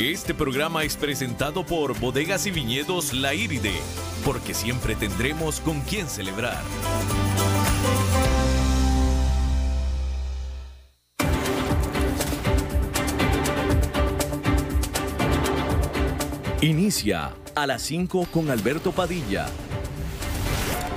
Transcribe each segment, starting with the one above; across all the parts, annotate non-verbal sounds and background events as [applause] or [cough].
Este programa es presentado por Bodegas y Viñedos La Iride, porque siempre tendremos con quién celebrar. Inicia a las 5 con Alberto Padilla.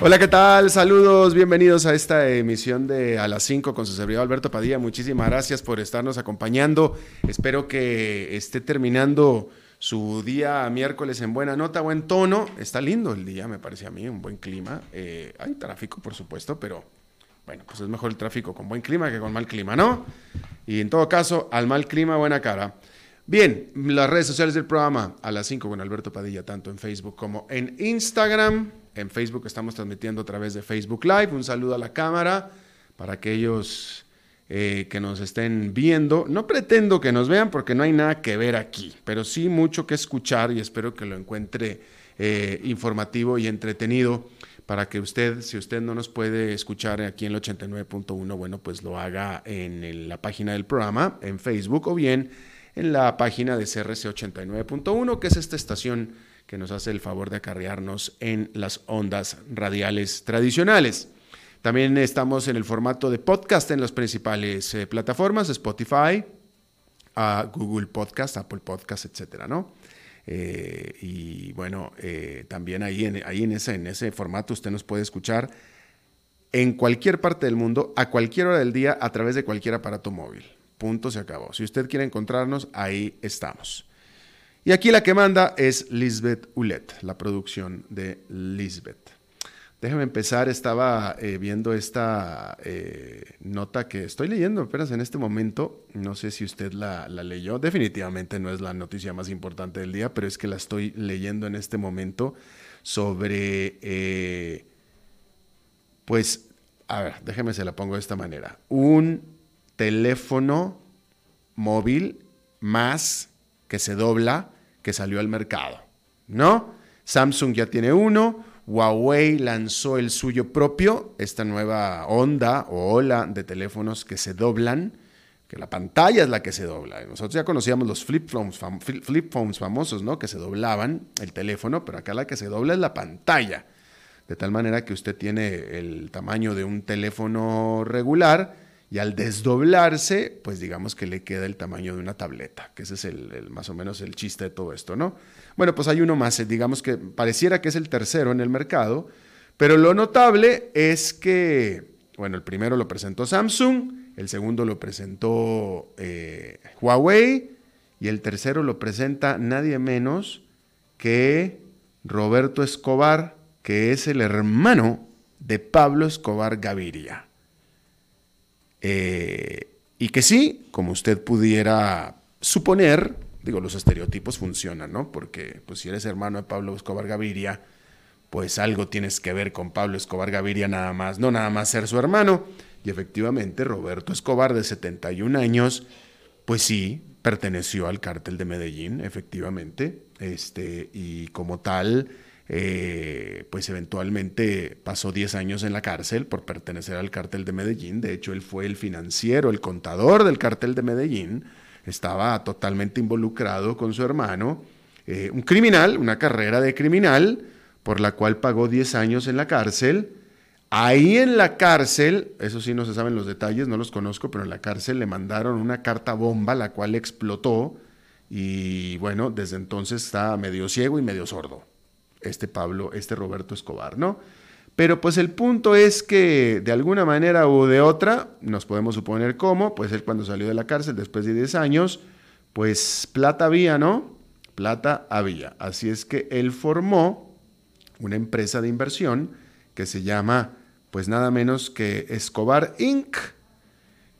Hola, ¿qué tal? Saludos, bienvenidos a esta emisión de A las 5 con su servidor Alberto Padilla. Muchísimas gracias por estarnos acompañando. Espero que esté terminando su día miércoles en buena nota, buen tono. Está lindo el día, me parece a mí, un buen clima. Eh, hay tráfico, por supuesto, pero bueno, pues es mejor el tráfico con buen clima que con mal clima, ¿no? Y en todo caso, al mal clima, buena cara. Bien, las redes sociales del programa a las 5 con Alberto Padilla, tanto en Facebook como en Instagram. En Facebook estamos transmitiendo a través de Facebook Live. Un saludo a la cámara para aquellos eh, que nos estén viendo. No pretendo que nos vean porque no hay nada que ver aquí, pero sí mucho que escuchar y espero que lo encuentre eh, informativo y entretenido para que usted, si usted no nos puede escuchar aquí en el 89.1, bueno, pues lo haga en la página del programa, en Facebook o bien en la página de CRC 89.1, que es esta estación que nos hace el favor de acarrearnos en las ondas radiales tradicionales. También estamos en el formato de podcast en las principales eh, plataformas, Spotify, Google Podcast, Apple Podcast, etcétera, ¿no? Eh, y bueno, eh, también ahí, en, ese, en ese formato usted nos puede escuchar en cualquier parte del mundo, a cualquier hora del día, a través de cualquier aparato móvil. Punto, se acabó. Si usted quiere encontrarnos, ahí estamos. Y aquí la que manda es Lisbeth Ulet, la producción de Lisbeth. Déjame empezar, estaba eh, viendo esta eh, nota que estoy leyendo apenas en este momento, no sé si usted la, leyó, definitivamente no es la noticia más importante del día, pero es que la estoy leyendo en este momento sobre, eh, pues, a ver, déjeme se la pongo de esta manera, un teléfono móvil más que se dobla, que salió al mercado, ¿no? Samsung ya tiene uno, Huawei lanzó el suyo propio, esta nueva onda o ola de teléfonos que se doblan, que la pantalla es la que se dobla. Nosotros ya conocíamos los flip phones, flip phones famosos, ¿no? Que se doblaban el teléfono, pero acá la que se dobla es la pantalla. De tal manera que usted tiene el tamaño de un teléfono regular, y al desdoblarse, pues digamos que le queda el tamaño de una tableta, que ese es el, más o menos el chiste de todo esto, ¿no? Bueno, pues hay uno más, eh, digamos que pareciera que es el tercero en el mercado, pero lo notable es que, bueno, el primero lo presentó Samsung, el segundo lo presentó eh, Huawei y el tercero lo presenta nadie menos que Roberto Escobar, que es el hermano de Pablo Escobar Gaviria. Eh, y que sí, como usted pudiera suponer, digo, los estereotipos funcionan, ¿no? Porque pues si eres hermano de Pablo Escobar Gaviria, pues algo tienes que ver con Pablo Escobar Gaviria nada más, no nada más ser su hermano. Y efectivamente, Roberto Escobar, de 71 años, pues sí, perteneció al cártel de Medellín, efectivamente, este, y como tal, eh, pues eventualmente pasó 10 años en la cárcel por pertenecer al cártel de Medellín. De hecho, él fue el financiero, el contador del cártel de Medellín. Estaba totalmente involucrado con su hermano. Eh, un criminal, una carrera de criminal, por la cual pagó 10 años en la cárcel. Ahí en la cárcel, eso sí no se saben los detalles, no los conozco, pero en la cárcel le mandaron una carta bomba, la cual explotó. Y bueno, desde entonces está medio ciego y medio sordo este Pablo, este Roberto Escobar, ¿no? Pero pues el punto es que de alguna manera o de otra, nos podemos suponer cómo, pues él cuando salió de la cárcel después de 10 años, pues plata había, ¿no? Plata había. Así es que él formó una empresa de inversión que se llama pues nada menos que Escobar Inc.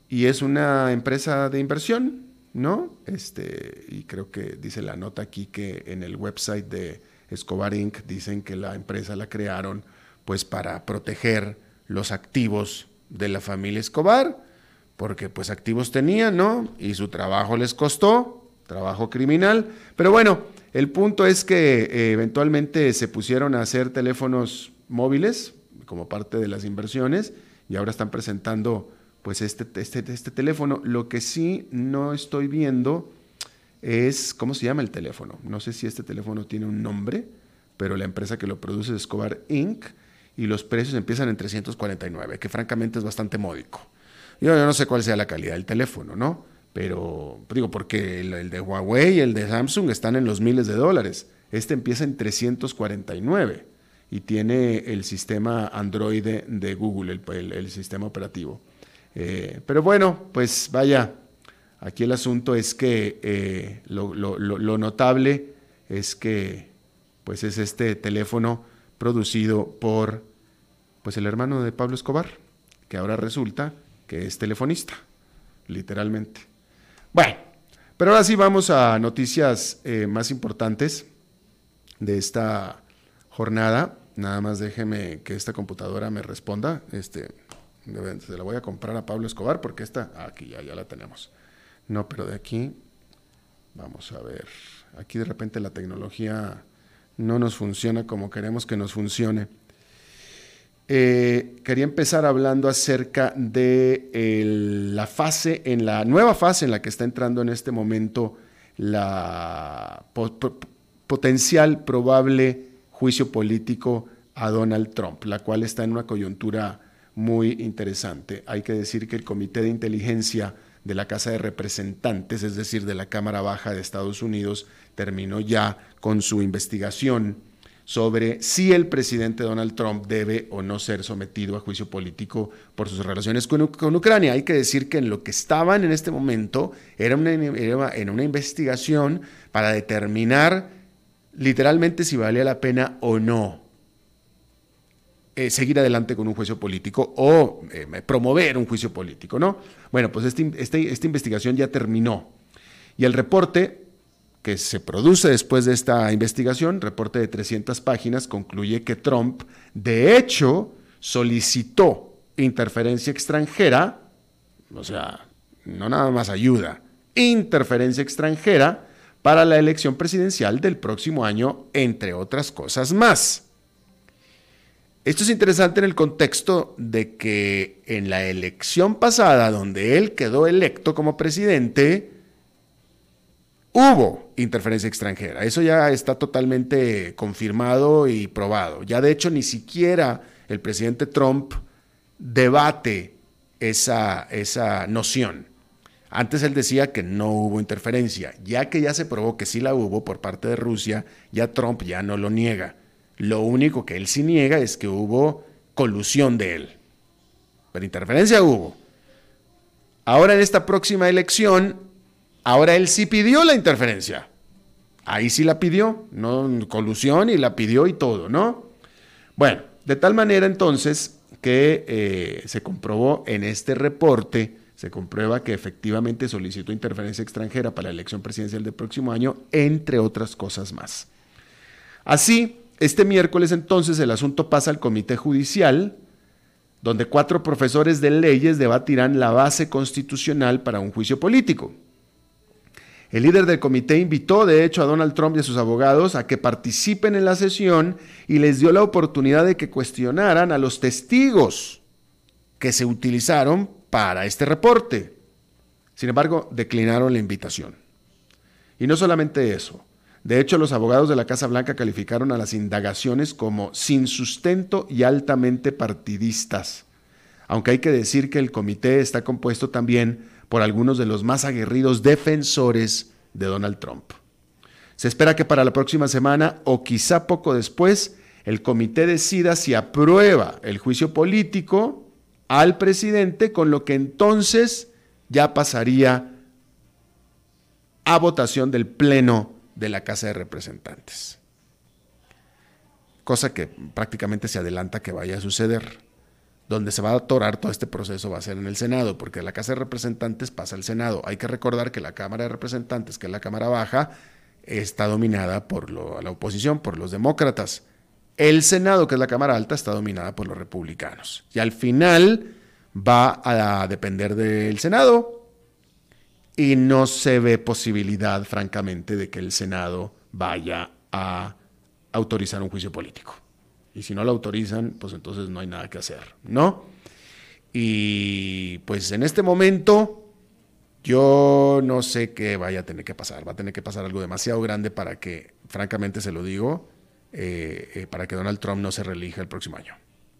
Y es una empresa de inversión, ¿no? Este, y creo que dice la nota aquí que en el website de Escobar Inc. dicen que la empresa la crearon pues para proteger los activos de la familia Escobar, porque pues activos tenían, ¿no? Y su trabajo les costó, trabajo criminal. Pero bueno, el punto es que eh, eventualmente se pusieron a hacer teléfonos móviles como parte de las inversiones y ahora están presentando pues este, este, este teléfono. Lo que sí no estoy viendo es, ¿cómo se llama el teléfono? No sé si este teléfono tiene un nombre, pero la empresa que lo produce es Escobar Inc. y los precios empiezan en 349, que francamente es bastante módico. Yo, no sé cuál sea la calidad del teléfono, ¿no? Pero digo, porque el, de Huawei y el de Samsung están en los miles de dólares. Este empieza en 349 y tiene el sistema Android de, Google, el, sistema operativo. Eh, pero bueno, pues vaya, aquí el asunto es que eh, lo, notable es que pues es este teléfono producido por pues el hermano de Pablo Escobar, que ahora resulta que es telefonista, literalmente. Bueno, pero ahora sí vamos a noticias eh, más importantes de esta jornada. Nada más déjeme que esta computadora me responda. Este, se la voy a comprar a Pablo Escobar porque esta, aquí ya, ya la tenemos. No, pero de aquí, vamos a ver. Aquí de repente la tecnología no nos funciona como queremos que nos funcione. Eh, quería empezar hablando acerca de la fase, en la nueva fase en la que está entrando en este momento la potencial probable juicio político a Donald Trump, la cual está en una coyuntura muy interesante. Hay que decir que el Comité de Inteligencia de la Casa de Representantes, es decir, de la Cámara Baja de Estados Unidos, terminó ya con su investigación sobre si el presidente Donald Trump debe o no ser sometido a juicio político por sus relaciones con, Ucrania. Hay que decir que en lo que estaban en este momento era, una, en una investigación para determinar literalmente si valía la pena o no eh, seguir adelante con un juicio político o eh, promover un juicio político, ¿no? Bueno, pues este, este, esta investigación ya terminó y el reporte que se produce después de esta investigación, reporte de 300 páginas, concluye que Trump, de hecho, solicitó interferencia extranjera, o sea, no nada más ayuda, interferencia extranjera para la elección presidencial del próximo año, entre otras cosas más. Esto es interesante en el contexto de que en la elección pasada, donde él quedó electo como presidente, Hubo interferencia extranjera, eso ya está totalmente confirmado y probado. Ya de hecho ni siquiera el presidente Trump debate esa, esa noción. Antes él decía que no hubo interferencia, ya que ya se probó que sí la hubo por parte de Rusia, ya Trump ya no lo niega. Lo único que él sí niega es que hubo colusión de él. Pero interferencia hubo. Ahora en esta próxima elección Ahora él sí pidió la interferencia. Ahí sí la pidió, no colusión y la pidió y todo, ¿no? Bueno, de tal manera entonces que eh, se comprobó en este reporte, se comprueba que efectivamente solicitó interferencia extranjera para la elección presidencial del próximo año, entre otras cosas más. Así, este miércoles entonces el asunto pasa al Comité Judicial, donde cuatro profesores de leyes debatirán la base constitucional para un juicio político. El líder del comité invitó, de hecho, a Donald Trump y a sus abogados a que participen en la sesión y les dio la oportunidad de que cuestionaran a los testigos que se utilizaron para este reporte. Sin embargo, declinaron la invitación. Y no solamente eso. De hecho, los abogados de la Casa Blanca calificaron a las indagaciones como sin sustento y altamente partidistas. Aunque hay que decir que el comité está compuesto también por algunos de los más aguerridos defensores de Donald Trump. Se espera que para la próxima semana o quizá poco después el comité decida si aprueba el juicio político al presidente, con lo que entonces ya pasaría a votación del Pleno de la Casa de Representantes. Cosa que prácticamente se adelanta que vaya a suceder donde se va a atorar todo este proceso va a ser en el Senado, porque la Casa de Representantes pasa al Senado. Hay que recordar que la Cámara de Representantes, que es la Cámara Baja, está dominada por la oposición, por los demócratas. El Senado, que es la Cámara Alta, está dominada por los republicanos. Y al final va a depender del Senado y no se ve posibilidad, francamente, de que el Senado vaya a autorizar un juicio político. Y si no lo autorizan, pues entonces no hay nada que hacer, ¿no? Y pues en este momento yo no sé qué vaya a tener que pasar. Va a tener que pasar algo demasiado grande para que, francamente se lo digo, eh, eh, para que Donald Trump no se reelija el próximo año.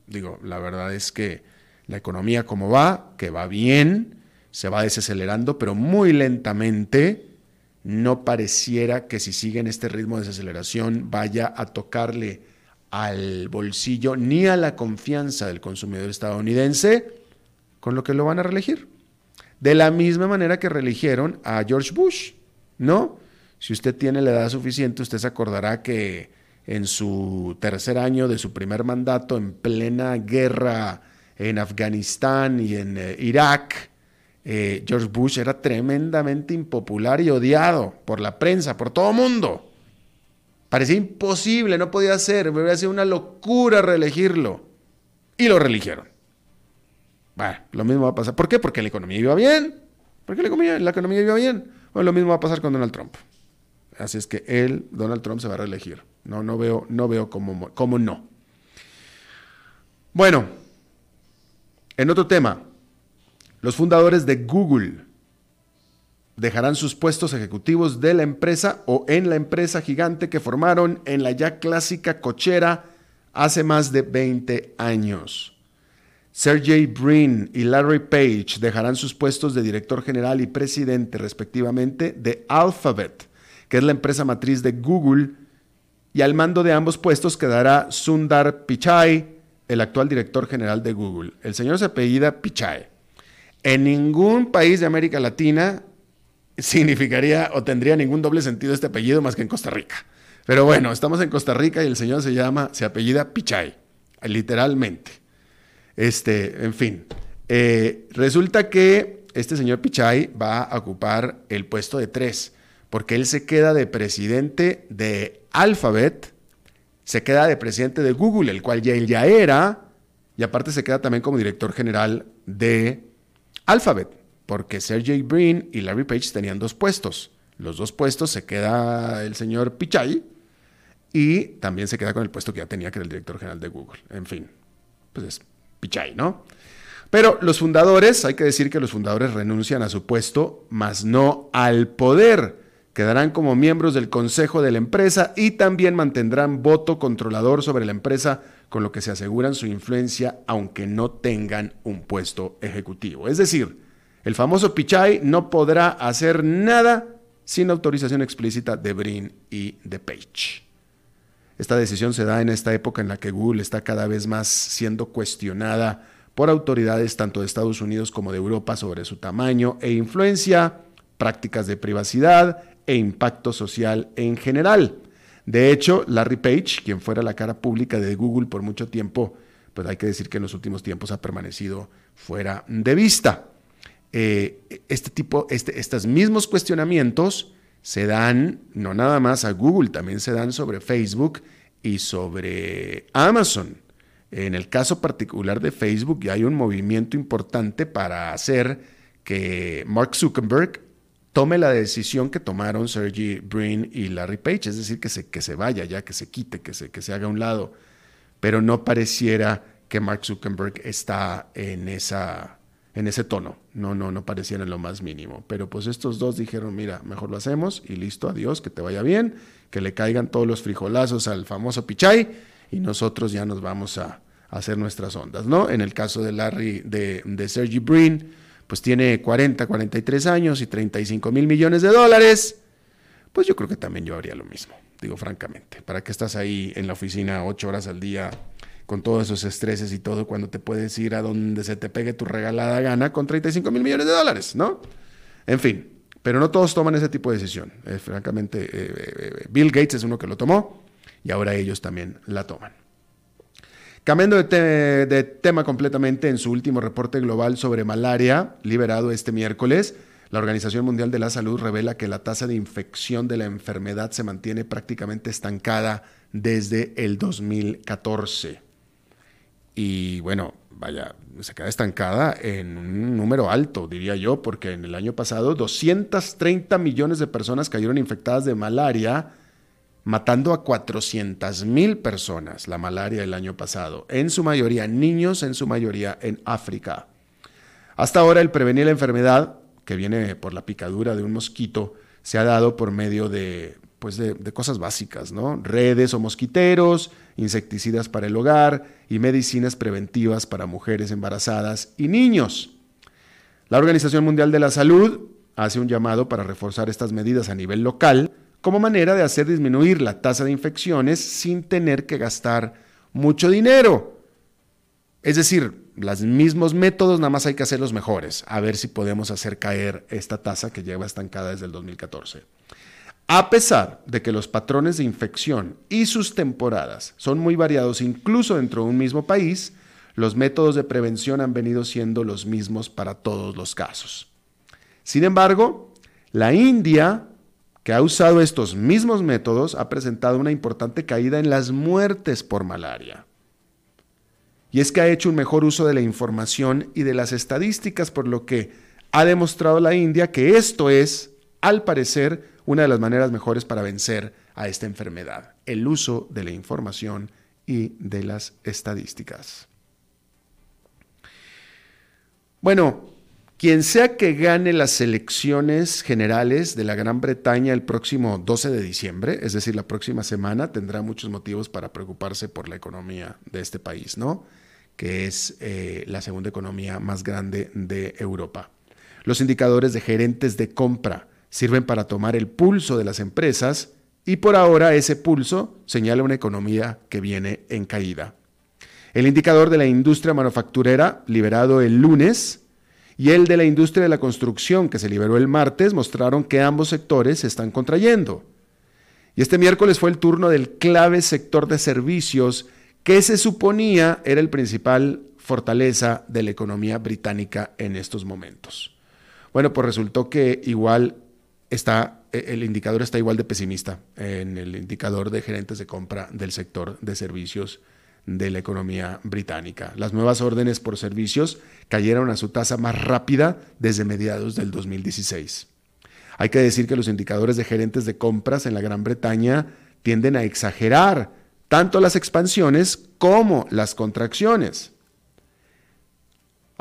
Digo, la verdad es que la economía como va, que va bien, se va desacelerando, pero muy lentamente. No pareciera que si sigue en este ritmo de desaceleración vaya a tocarle al bolsillo ni a la confianza del consumidor estadounidense, con lo que lo van a reelegir. De la misma manera que reeligieron a George Bush, ¿no? Si usted tiene la edad suficiente, usted se acordará que en su tercer año de su primer mandato, en plena guerra en Afganistán y en eh, Irak, eh, George Bush era tremendamente impopular y odiado por la prensa, por todo mundo. Parecía imposible, no podía ser, me hubiera sido una locura reelegirlo. Y lo reeligieron. Bueno, lo mismo va a pasar. ¿Por qué? Porque la economía iba bien. Porque la economía, la economía iba bien. Bueno, lo mismo va a pasar con Donald Trump. Así es que él, Donald Trump, se va a reelegir. No, no veo, no veo cómo, cómo no. Bueno, en otro tema, los fundadores de Google dejarán sus puestos ejecutivos de la empresa o en la empresa gigante que formaron en la ya clásica cochera hace más de 20 años. Sergey Brin y Larry Page dejarán sus puestos de director general y presidente respectivamente de Alphabet, que es la empresa matriz de Google, y al mando de ambos puestos quedará Sundar Pichai, el actual director general de Google. El señor se apellida Pichai. En ningún país de América Latina significaría o tendría ningún doble sentido este apellido más que en Costa Rica. Pero bueno, estamos en Costa Rica y el señor se llama, se apellida Pichai, literalmente. Este, en fin. Eh, resulta que este señor Pichai va a ocupar el puesto de tres, porque él se queda de presidente de Alphabet, se queda de presidente de Google, el cual ya él ya era, y aparte se queda también como director general de Alphabet porque Sergey Brin y Larry Page tenían dos puestos. Los dos puestos se queda el señor Pichai y también se queda con el puesto que ya tenía, que era el director general de Google. En fin, pues es Pichai, ¿no? Pero los fundadores, hay que decir que los fundadores renuncian a su puesto, mas no al poder. Quedarán como miembros del consejo de la empresa y también mantendrán voto controlador sobre la empresa, con lo que se aseguran su influencia aunque no tengan un puesto ejecutivo. Es decir, el famoso Pichai no podrá hacer nada sin autorización explícita de Brin y de Page. Esta decisión se da en esta época en la que Google está cada vez más siendo cuestionada por autoridades tanto de Estados Unidos como de Europa sobre su tamaño e influencia, prácticas de privacidad e impacto social en general. De hecho, Larry Page, quien fuera la cara pública de Google por mucho tiempo, pues hay que decir que en los últimos tiempos ha permanecido fuera de vista. Eh, este tipo, estos mismos cuestionamientos se dan no nada más a Google, también se dan sobre Facebook y sobre Amazon. En el caso particular de Facebook ya hay un movimiento importante para hacer que Mark Zuckerberg tome la decisión que tomaron Sergey Brin y Larry Page, es decir, que se, que se vaya ya, que se quite, que se, que se haga a un lado. Pero no pareciera que Mark Zuckerberg está en esa en ese tono. No, no, no parecían en lo más mínimo. Pero pues estos dos dijeron, mira, mejor lo hacemos y listo, adiós, que te vaya bien, que le caigan todos los frijolazos al famoso Pichai y nosotros ya nos vamos a, hacer nuestras ondas, ¿no? En el caso de Larry, de, de Sergey Brin, pues tiene 40, 43 años y 35 mil millones de dólares. Pues yo creo que también yo haría lo mismo, digo francamente. ¿Para qué estás ahí en la oficina ocho horas al día con todos esos estreses y todo, cuando te puedes ir a donde se te pegue tu regalada gana con 35 mil millones de dólares, ¿no? En fin, pero no todos toman ese tipo de decisión. Eh, francamente, eh, eh, Bill Gates es uno que lo tomó y ahora ellos también la toman. Cambiando de, tema completamente, en su último reporte global sobre malaria, liberado este miércoles, la Organización Mundial de la Salud revela que la tasa de infección de la enfermedad se mantiene prácticamente estancada desde el 2014. Y bueno, vaya, se queda estancada en un número alto, diría yo, porque en el año pasado 230 millones de personas cayeron infectadas de malaria, matando a 400 mil personas la malaria el año pasado, en su mayoría niños, en su mayoría en África. Hasta ahora el prevenir la enfermedad, que viene por la picadura de un mosquito, se ha dado por medio de, pues de, de cosas básicas, ¿no? Redes o mosquiteros, insecticidas para el hogar y medicinas preventivas para mujeres embarazadas y niños. La Organización Mundial de la Salud hace un llamado para reforzar estas medidas a nivel local como manera de hacer disminuir la tasa de infecciones sin tener que gastar mucho dinero. Es decir, los mismos métodos, nada más hay que hacer los mejores, a ver si podemos hacer caer esta tasa que lleva estancada desde el 2014. A pesar de que los patrones de infección y sus temporadas son muy variados incluso dentro de un mismo país, los métodos de prevención han venido siendo los mismos para todos los casos. Sin embargo, la India, que ha usado estos mismos métodos, ha presentado una importante caída en las muertes por malaria. Y es que ha hecho un mejor uso de la información y de las estadísticas, por lo que ha demostrado la India que esto es, al parecer, una de las maneras mejores para vencer a esta enfermedad, el uso de la información y de las estadísticas. Bueno, quien sea que gane las elecciones generales de la Gran Bretaña el próximo 12 de diciembre, es decir, la próxima semana, tendrá muchos motivos para preocuparse por la economía de este país, ¿no? Que es eh, la segunda economía más grande de Europa. Los indicadores de gerentes de compra sirven para tomar el pulso de las empresas y por ahora ese pulso señala una economía que viene en caída. El indicador de la industria manufacturera, liberado el lunes, y el de la industria de la construcción, que se liberó el martes, mostraron que ambos sectores se están contrayendo. Y este miércoles fue el turno del clave sector de servicios, que se suponía era el principal fortaleza de la economía británica en estos momentos. Bueno, pues resultó que igual está, e, el indicador está igual de pesimista en el indicador de gerentes de compra del sector de servicios de la economía británica. Las nuevas órdenes por servicios cayeron a su tasa más rápida desde mediados del 2016. Hay que decir que los indicadores de gerentes de compras en la Gran Bretaña tienden a exagerar tanto las expansiones como las contracciones.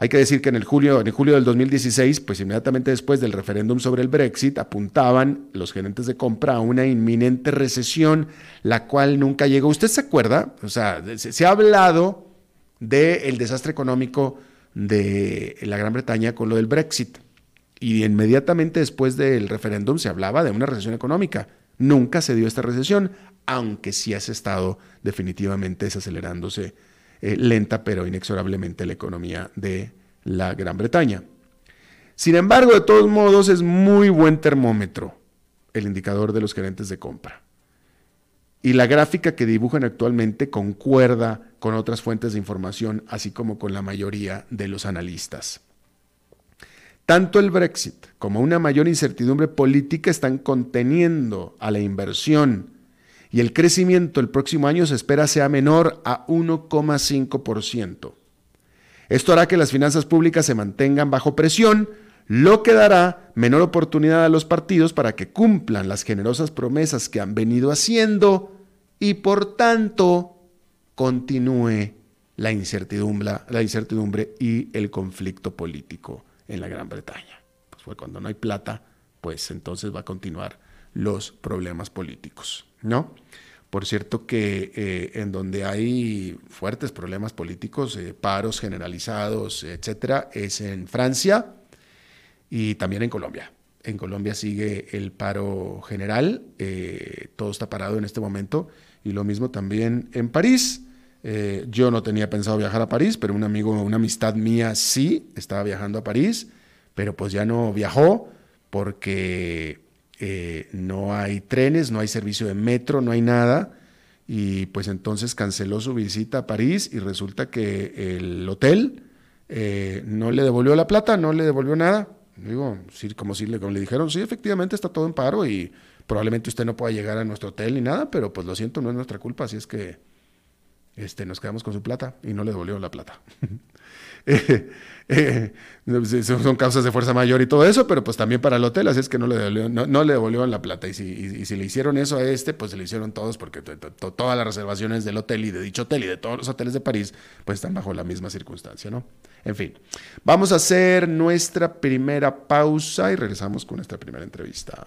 Hay que decir que en el julio, en julio del 2016, pues inmediatamente después del referéndum sobre el Brexit, apuntaban los gerentes de compra a una inminente recesión, la cual nunca llegó. ¿Usted se acuerda? O sea, se, ha hablado del desastre económico de la Gran Bretaña con lo del Brexit. Y inmediatamente después del referéndum se hablaba de una recesión económica. Nunca se dio esta recesión, aunque sí ha estado definitivamente desacelerándose eh, lenta pero inexorablemente la economía de la Gran Bretaña. Sin embargo, de todos modos, es muy buen termómetro el indicador de los gerentes de compra. Y la gráfica que dibujan actualmente concuerda con otras fuentes de información, así como con la mayoría de los analistas. Tanto el Brexit como una mayor incertidumbre política están conteniendo a la inversión y el crecimiento el próximo año se espera sea menor a 1,5%. Esto hará que las finanzas públicas se mantengan bajo presión, lo que dará menor oportunidad a los partidos para que cumplan las generosas promesas que han venido haciendo y por tanto continúe la incertidumbre, la incertidumbre y el conflicto político en la Gran Bretaña. Pues cuando no hay plata, pues entonces va a continuar los problemas políticos. ¿No? Por cierto que eh, en donde hay fuertes problemas políticos, eh, paros generalizados, etcétera, es en Francia y también en Colombia. En Colombia sigue el paro general, eh, todo está parado en este momento, y lo mismo también en París. yo no tenía pensado viajar a París, pero un amigo, una amistad mía sí estaba viajando a París, pero pues ya no viajó porque eh, no hay trenes, no hay servicio de metro, no hay nada. Y pues entonces canceló su visita a París y resulta que el hotel eh, no le devolvió la plata, no le devolvió nada. Digo, sí, como, si le, como le dijeron, sí, efectivamente está todo en paro y probablemente usted no pueda llegar a nuestro hotel ni nada, pero pues lo siento, no es nuestra culpa, así es que este, nos quedamos con su plata y no le devolvieron la plata. [laughs] Eh, eh, son causas de fuerza mayor y todo eso, pero pues también para el hotel, así es que no le devolvieron, no, le devolvieron la plata. Y si, si, le hicieron eso a este, pues se le hicieron todos, porque todas las reservaciones del hotel y de dicho hotel y de todos los hoteles de París, pues están bajo la misma circunstancia, ¿no? En fin, vamos a hacer nuestra primera pausa y regresamos con nuestra primera entrevista.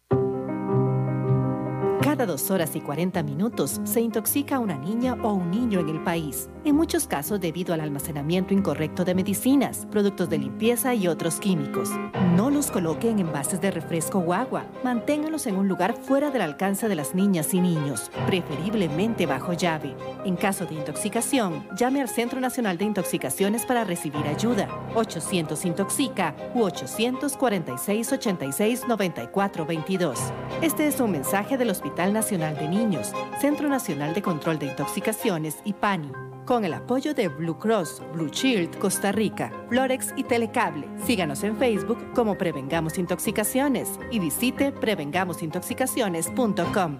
Cada dos horas y 40 minutos se intoxica una niña o un niño en el país, en muchos casos debido al almacenamiento incorrecto de medicinas, productos de limpieza y otros químicos. No los coloque en envases de refresco o agua. Manténgalos en un lugar fuera del alcance de las niñas y niños, preferiblemente bajo llave. En caso de intoxicación, llame al Centro Nacional de Intoxicaciones para recibir ayuda. 800 Intoxica u 846 86 94 22. Este es un mensaje del Hospital Nacional de Niños, Centro Nacional de Control de Intoxicaciones y PANI, con el apoyo de Blue Cross, Blue Shield, Costa Rica, Florex y Telecable. Síganos en Facebook como Prevengamos Intoxicaciones y visite prevengamosintoxicaciones.com.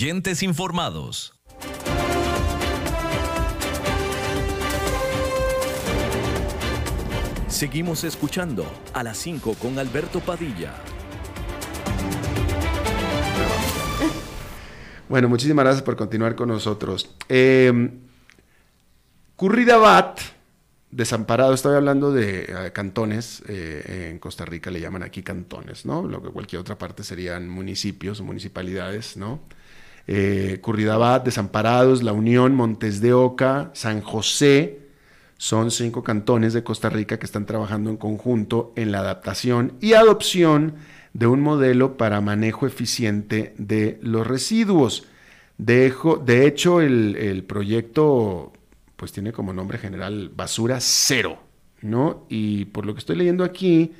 Oyentes informados. Seguimos escuchando a las 5 con Alberto Padilla. Bueno, muchísimas gracias por continuar con nosotros. Eh, Curridabat, desamparado, estoy hablando de eh, cantones, eh, en Costa Rica le llaman aquí cantones, ¿no? Lo que cualquier otra parte serían municipios o municipalidades, ¿no? Eh, Curridabat, Desamparados, La Unión, Montes de Oca, San José. Son cinco cantones de Costa Rica que están trabajando en conjunto en la adaptación y adopción de un modelo para manejo eficiente de los residuos. De, de hecho, el, el, proyecto pues tiene como nombre general Basura Cero, ¿no? Y por lo que estoy leyendo aquí,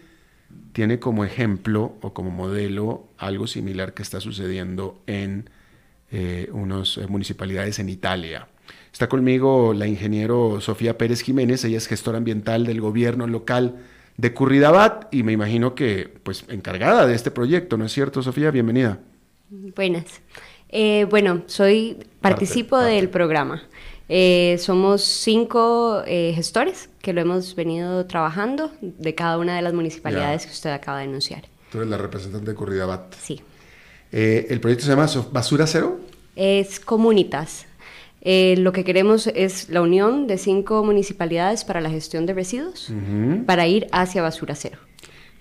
tiene como ejemplo o como modelo algo similar que está sucediendo en eh, unas eh, municipalidades en Italia. Está conmigo la ingeniero Sofía Pérez Jiménez, ella es gestora ambiental del gobierno local de Curridabat y me imagino que pues encargada de este proyecto, ¿no es cierto, Sofía? Bienvenida. Buenas. Eh, bueno, soy participo del programa. Eh, somos cinco gestores que lo hemos venido trabajando de cada una de las municipalidades que usted acaba de anunciar. Tú eres la representante de Curridabat. Sí. Eh, ¿El proyecto se llama Basura Cero? Es Comunitas. Eh, lo que queremos es la unión de cinco municipalidades para la gestión de residuos para ir hacia Basura Cero.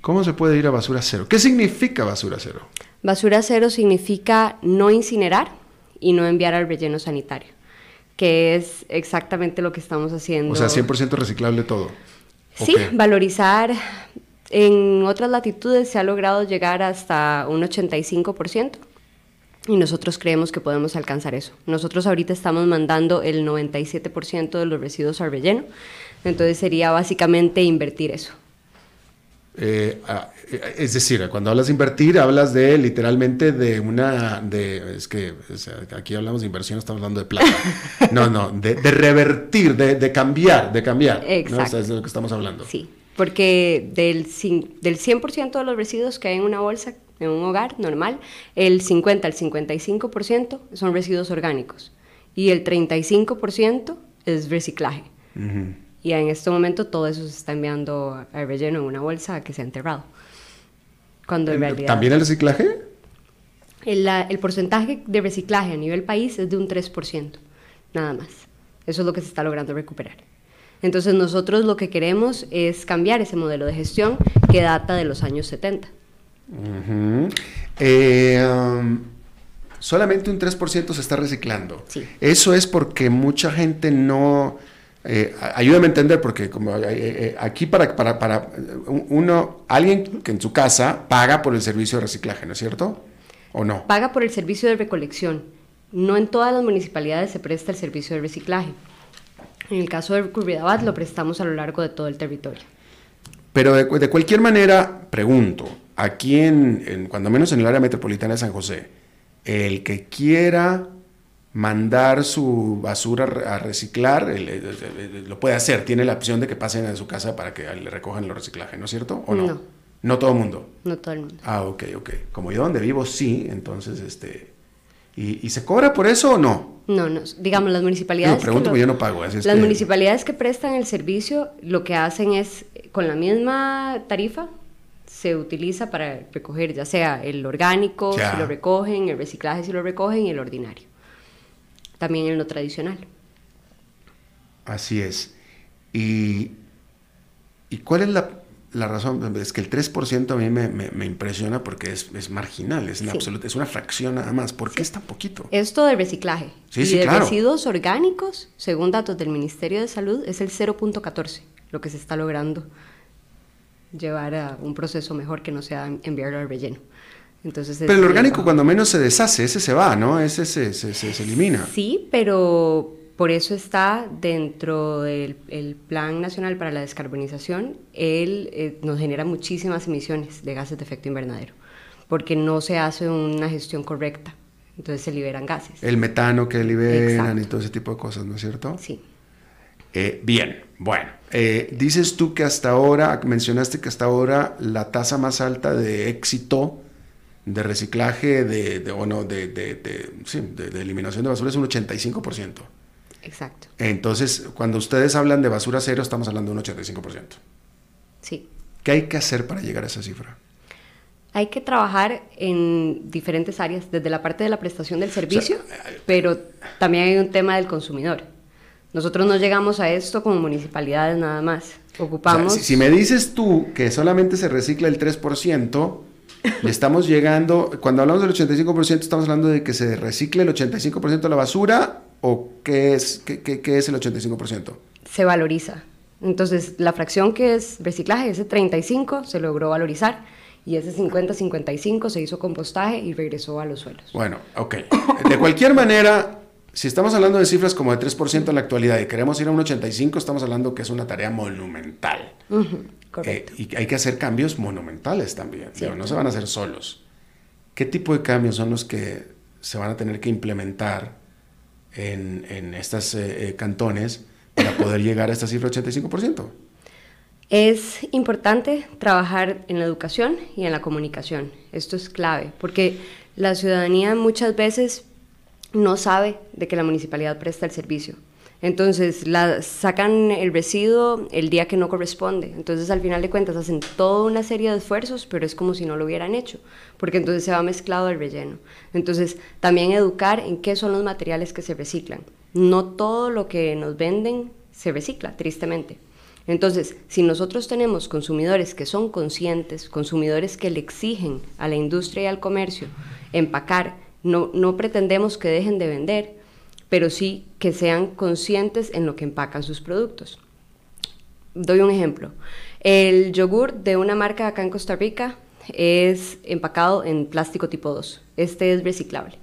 ¿Cómo se puede ir a Basura Cero? ¿Qué significa Basura Cero? Basura Cero significa no incinerar y no enviar al relleno sanitario, que es exactamente lo que estamos haciendo. O sea, 100% reciclable todo. Sí, valorizar en otras latitudes se ha logrado llegar hasta un 85% y nosotros creemos que podemos alcanzar eso. Nosotros ahorita estamos mandando el 97% de los residuos al relleno, entonces sería básicamente invertir eso. Eh, ah, es decir, cuando hablas de invertir, hablas de literalmente de una, de, es que aquí hablamos de inversión, estamos hablando de plata. [laughs] No, no, de, revertir, de, cambiar, de cambiar. Exacto. es de lo que estamos hablando. Sí porque del, del 100% de los residuos que hay en una bolsa, en un hogar normal, el 50 al 55% son residuos orgánicos. y el 35% es reciclaje. Y en este momento todo eso se está enviando al relleno en una bolsa que se ha enterrado. Cuando en realidad... ¿También el reciclaje? El, el, porcentaje de reciclaje a nivel país es de un 3%, nada más. Eso es lo que se está logrando recuperar. Entonces nosotros lo que queremos es cambiar ese modelo de gestión que data de los años 70. eh, um, solamente un 3% se está reciclando. Sí. Eso es porque mucha gente no... Eh, ayúdame a entender, porque como eh, eh, aquí para, para, para, uno, alguien que en su casa paga por el servicio de reciclaje, ¿no es cierto? ¿O no? Paga por el servicio de recolección. No en todas las municipalidades se presta el servicio de reciclaje. En el caso de Curridabat lo prestamos a lo largo de todo el territorio. Pero de, de cualquier manera, pregunto, aquí en, en, cuando menos en el área metropolitana de San José, el que quiera mandar su basura a reciclar, el, el, el, lo puede hacer, tiene la opción de que pasen a su casa para que le recojan el reciclaje, ¿no es cierto? ¿O no? No. No todo el mundo. No todo el mundo. Ah, ok, ok. Como yo donde vivo, sí, entonces, este... ¿Y, y se cobra por eso o no? No, no, digamos, las municipalidades... No, pregunto que lo- yo no pago. así es las que- municipalidades que prestan el servicio lo que hacen es, con la misma tarifa, se utiliza para recoger ya sea el orgánico, Ya. si lo recogen, el reciclaje, si lo recogen, y el ordinario. También el no tradicional. Así es. ¿Y, y cuál es la, la razón? Es que el 3% a mí me, me- me impresiona porque es, es marginal, es, en Sí. absoluto, es una fracción nada más. ¿Por qué es tan poquito? Esto de reciclaje Sí, y sí, de claro. residuos orgánicos, según datos del Ministerio de Salud, es el 0.14 lo que se está logrando llevar a un proceso mejor que no sea enviarlo al relleno. Entonces, Pero el orgánico cuando menos se deshace, ese se va, ¿no? Ese se, se, se- se elimina. Sí, pero por eso está dentro del el Plan Nacional para la Descarbonización, él eh, nos genera muchísimas emisiones de gases de efecto invernadero, porque no se hace una gestión correcta, entonces se liberan gases. El metano que liberan Exacto. y todo ese tipo de cosas, ¿no es cierto? Sí. Eh, bien, bueno. eh, dices tú que hasta ahora, mencionaste que hasta ahora la tasa más alta de éxito de reciclaje, de, de, o no, de, de- de- sí, de- de eliminación de basura es un 85%. Exacto, Entonces, cuando ustedes hablan de basura cero, estamos hablando de un 85%. sí. ¿Qué hay que hacer para llegar a esa cifra? Hay que trabajar en diferentes áreas, desde la parte de la prestación del servicio, pero también hay un tema del consumidor. Nosotros no llegamos a esto como municipalidades nada más. O Ocupamos... sea, si, si me dices tú que solamente se recicla el 3%, le estamos llegando, cuando hablamos del 85%, estamos hablando de que se recicle el 85% de la basura o qué es, qué, qué- qué es el 85%? se valoriza. Entonces, la fracción que es reciclaje, ese 35 se logró valorizar y ese 50-55 se hizo compostaje y regresó a los suelos. Bueno, ok. De cualquier manera, si estamos hablando de cifras como de 3% en la actualidad y queremos ir a un 85%, estamos hablando que es una tarea monumental. Ujú, correcto. Eh, y hay que hacer cambios monumentales también. Digo, no se van a hacer solos. ¿Qué tipo de cambios son los que se van a tener que implementar en, en estos cantones para poder llegar a esta cifra de 85%? Es importante trabajar en la educación y en la comunicación. Esto es clave, porque la ciudadanía muchas veces no sabe de que la municipalidad presta el servicio. Entonces, la, sacan el residuo el día que no corresponde. Entonces, al final de cuentas, hacen toda una serie de esfuerzos, pero es como si no lo hubieran hecho, porque entonces se va mezclado el relleno. Entonces, también educar en qué son los materiales que se reciclan. No todo lo que nos venden se recicla, tristemente. Entonces, si nosotros tenemos consumidores que son conscientes, consumidores que le exigen a la industria y al comercio empacar, no, no pretendemos que dejen de vender, pero sí que sean conscientes en lo que empacan sus productos. Doy un ejemplo. El yogur de una marca acá en Costa Rica es empacado en plástico tipo 2. Este es reciclable.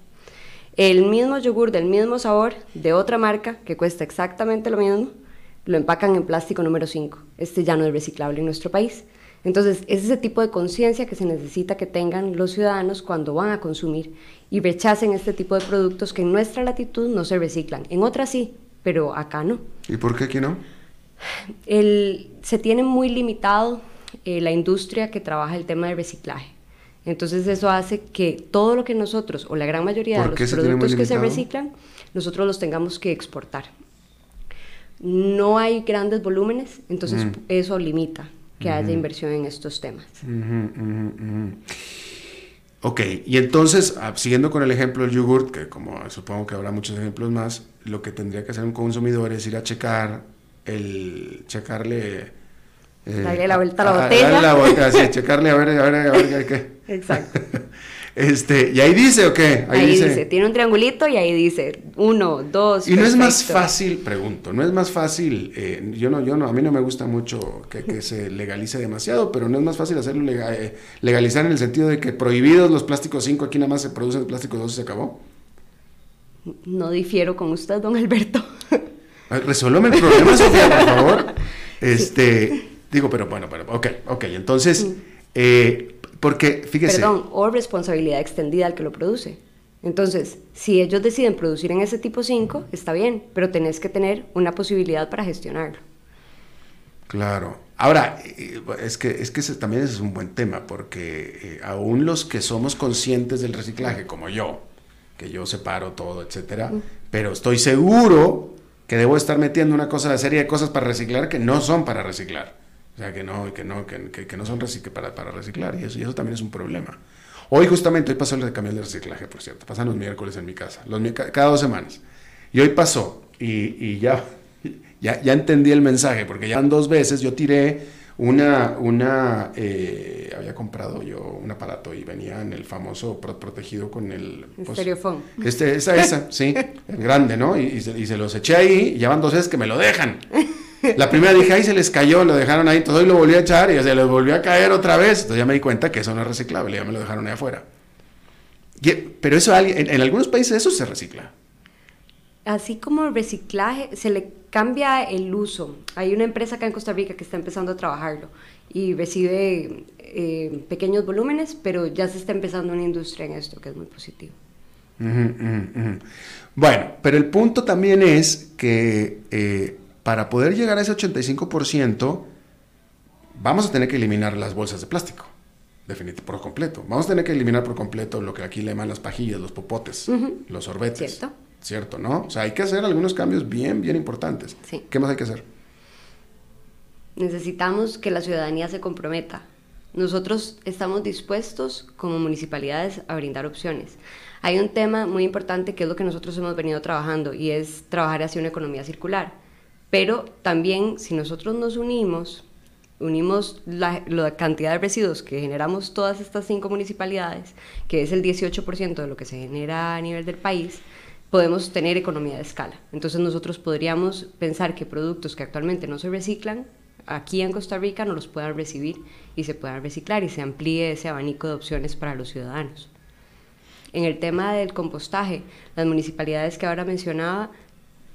El mismo yogur del mismo sabor de otra marca que cuesta exactamente lo mismo, lo empacan en plástico número 5. Este ya no es reciclable en nuestro país. Entonces, es ese tipo de conciencia que se necesita que tengan los ciudadanos cuando van a consumir y rechacen este tipo de productos que en nuestra latitud no se reciclan. En otras sí, pero acá no. ¿Y por qué aquí no? El- se tiene muy limitado eh, la industria que trabaja el tema de reciclaje. Entonces eso hace que todo lo que nosotros, o la gran mayoría de ¿Por qué los productos que se reciclan, nosotros los tengamos que exportar. No hay grandes volúmenes, entonces Mm. eso limita que haya inversión en estos temas. Ujú. Ok, y entonces, ah, siguiendo con el ejemplo del yogurt, que como supongo que habrá muchos ejemplos más, lo que tendría que hacer un consumidor es ir a checar el, checarle... eh, Darle la vuelta a la a- botella. darle la vuelta, sí, [laughs] checarle a ver, a ver, a ver, qué. Exacto. [laughs] Este, y ahí dice, ¿o qué? Ahí, dice, tiene un triangulito y ahí dice uno, dos. Y no es más fácil, pregunto, no es más fácil, eh, yo no, yo no, a mí no me gusta mucho que, que se legalice demasiado, pero no es más fácil hacerlo eh, legalizar en el sentido de que prohibidos los plásticos 5, aquí nada más se producen el plástico 2 y se acabó. No difiero con usted, don Alberto. [laughs] Resuélveme el problema, Sofía, por favor. Este, digo, pero bueno, pero, ok, ok, entonces, eh, porque, fíjese, Perdón, o responsabilidad extendida al que lo produce. Entonces, si ellos deciden producir en ese tipo 5, está bien, pero tenés que tener una posibilidad para gestionarlo. Claro. Ahora, eh, es que, es que ese también es un buen tema, porque eh, aún los que somos conscientes del reciclaje, como yo, que yo separo todo, etcétera, pero estoy seguro que debo estar metiendo una cosa, una serie de cosas para reciclar que no son para reciclar. O sea, que no, que no, que, que- que no son para, para reciclar, y eso, y eso también es un problema. Hoy justamente, hoy pasó el camión de reciclaje, por cierto, pasan los miércoles en mi casa, los, cada dos semanas. Y hoy pasó, y, y ya, ya, ya entendí el mensaje, porque ya dos veces yo tiré una, una eh, había comprado yo un aparato y venía en el famoso pro- protegido con el... pues, Estereofón. este, esa, esa, sí, el grande, ¿no? Y, y se, y se los eché ahí, y ya van dos veces que me lo dejan. La primera dije, ahí se les cayó, lo dejaron ahí, entonces hoy lo volví a echar y se les volvió a caer otra vez. Entonces ya me di cuenta que eso no es reciclable, ya me lo dejaron ahí afuera. Y- pero eso, en, en algunos países eso se recicla. Así como el reciclaje, se le cambia el uso. Hay una empresa acá en Costa Rica que está empezando a trabajarlo y recibe eh, pequeños volúmenes, pero ya se está empezando una industria en esto, que es muy positivo. Bueno, pero el punto también es que eh, para poder llegar a ese 85%, vamos a tener que eliminar las bolsas de plástico, definitivamente, por completo. Vamos a tener que eliminar por completo lo que aquí le llaman las pajillas, los popotes, los sorbetes. Cierto. ¿Cierto, no? O sea, hay que hacer algunos cambios bien, bien importantes. Sí. ¿Qué más hay que hacer? Necesitamos que la ciudadanía se comprometa. Nosotros estamos dispuestos como municipalidades a brindar opciones. Hay un tema muy importante que es lo que nosotros hemos venido trabajando y es trabajar hacia una economía circular. Pero también si nosotros nos unimos, unimos la, cantidad de residuos que generamos todas estas cinco municipalidades, que es el 18% de lo que se genera a nivel del país, podemos tener economía de escala. Entonces nosotros podríamos pensar que productos que actualmente no se reciclan, aquí en Costa Rica no los puedan recibir y se puedan reciclar y se amplíe ese abanico de opciones para los ciudadanos. En el tema del compostaje, las municipalidades que ahora mencionaba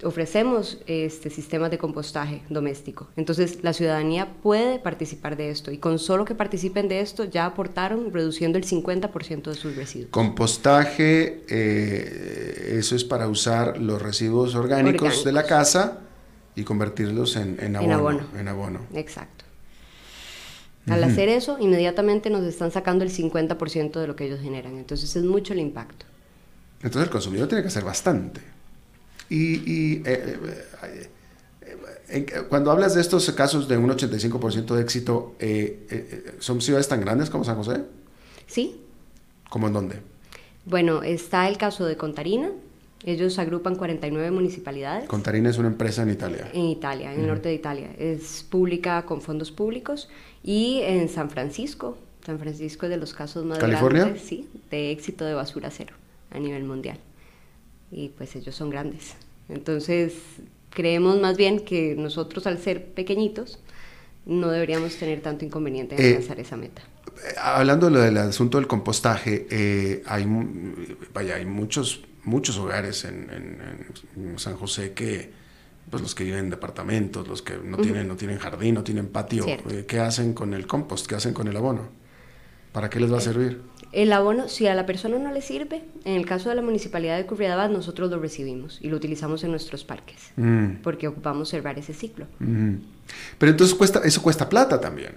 ofrecemos este sistemas de compostaje doméstico. Entonces, la ciudadanía puede participar de esto y con solo que participen de esto ya aportaron reduciendo el 50% de sus residuos. Compostaje, eh, eso es para usar los residuos orgánicos, Orgánicos. de la casa y convertirlos en, en abono. En abono. en abono. Exacto. Al hacer eso, inmediatamente nos están sacando el 50% de lo que ellos generan. Entonces, es mucho el impacto. Entonces el consumidor tiene que hacer bastante. Y, y, eh, eh, eh, en- cuando hablas de estos casos de un 85% de éxito, eh, eh, eh, ¿son ciudades tan grandes como San José? ¿Sí? ¿Cómo en dónde? Bueno, está el caso de Contarina. Ellos agrupan 49 municipalidades. Contarina es una empresa en Italia. En Italia, en el norte de Italia. Es pública con fondos públicos. Y en San Francisco. San Francisco es de los casos más ¿California? grandes sí, de éxito de basura cero a nivel mundial. Y pues ellos son grandes. Entonces, creemos más bien que nosotros al ser pequeñitos no deberíamos tener tanto inconveniente en Eh, alcanzar esa meta. Eh, Hablando de lo del asunto del compostaje, eh, hay, vaya, hay muchos, muchos hogares en, en- en San José que, pues los que viven en departamentos, los que no, tienen, no tienen jardín, no tienen patio, eh, ¿qué hacen con el compost? ¿Qué hacen con el abono? ¿Para qué les va a servir? El abono, si a la persona no le sirve, en el caso de la municipalidad de Curridabat, nosotros lo recibimos y lo utilizamos en nuestros parques, Mm, porque ocupamos cerrar ese ciclo. mm. Pero entonces cuesta, eso cuesta plata también.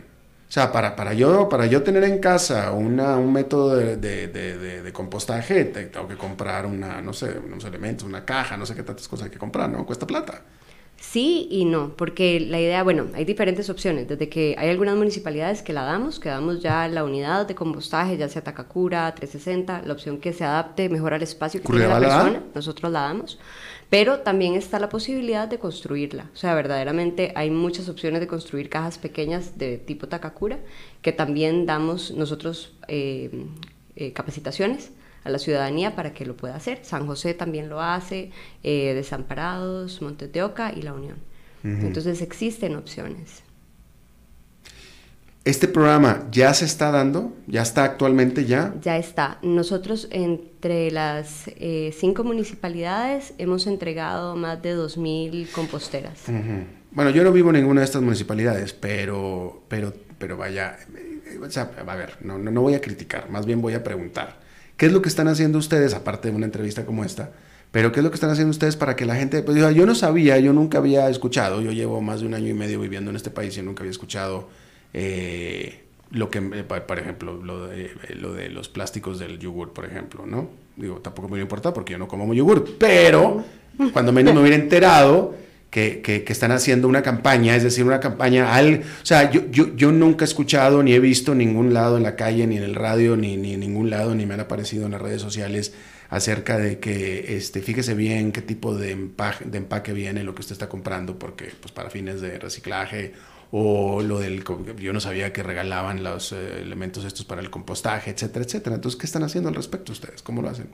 O sea, para, para, yo, para yo tener en casa una, un método de, de, de, de compostaje, tengo que comprar una, no sé, unos elementos, una caja, no sé qué tantas cosas hay que comprar, ¿no? Cuesta plata. Sí y no, porque la idea, bueno, hay diferentes opciones, desde que hay algunas municipalidades que la damos, que damos ya la unidad de compostaje, ya sea Takakura, 360, la opción que se adapte mejor al espacio que tiene la persona, nosotros la damos pero también está la posibilidad de construirla. O sea, verdaderamente hay muchas opciones de construir cajas pequeñas de tipo Takakura, que también damos nosotros eh, eh, capacitaciones a la ciudadanía para que lo pueda hacer. San José también lo hace, eh, Desamparados, Montes de Oca y La Unión. Entonces existen opciones. ¿Este programa ya se está dando? ¿Ya está actualmente ya? Ya está. Nosotros entre las eh, cinco municipalidades hemos entregado más de 2.000 composteras. Bueno, yo no vivo en ninguna de estas municipalidades, pero, pero, pero vaya, o sea, a ver, no, no, voy a criticar, más bien voy a preguntar. ¿Qué es lo que están haciendo ustedes, aparte de una entrevista como esta? Pero ¿qué es lo que están haciendo ustedes para que la gente... Pues, yo no sabía, yo nunca había escuchado, yo llevo más de un año y medio viviendo en este país y nunca había escuchado eh, lo que, eh, por ejemplo, lo de, eh, lo de los plásticos del yogur, por ejemplo, ¿no? Digo, tampoco me importa porque yo no como yogur, pero cuando menos me hubiera enterado que, que, están haciendo una campaña, es decir, una campaña al... O sea, yo, yo, yo, nunca he escuchado ni he visto ningún lado en la calle, ni en el radio, ni, ni en ningún lado, ni me han aparecido en las redes sociales acerca de que, este, fíjese bien qué tipo de empaque, de empaque viene lo que usted está comprando, porque pues para fines de reciclaje o lo del, yo no sabía que regalaban los eh, elementos estos para el compostaje, etcétera, etcétera. Entonces, ¿qué están haciendo al respecto ustedes? ¿Cómo lo hacen?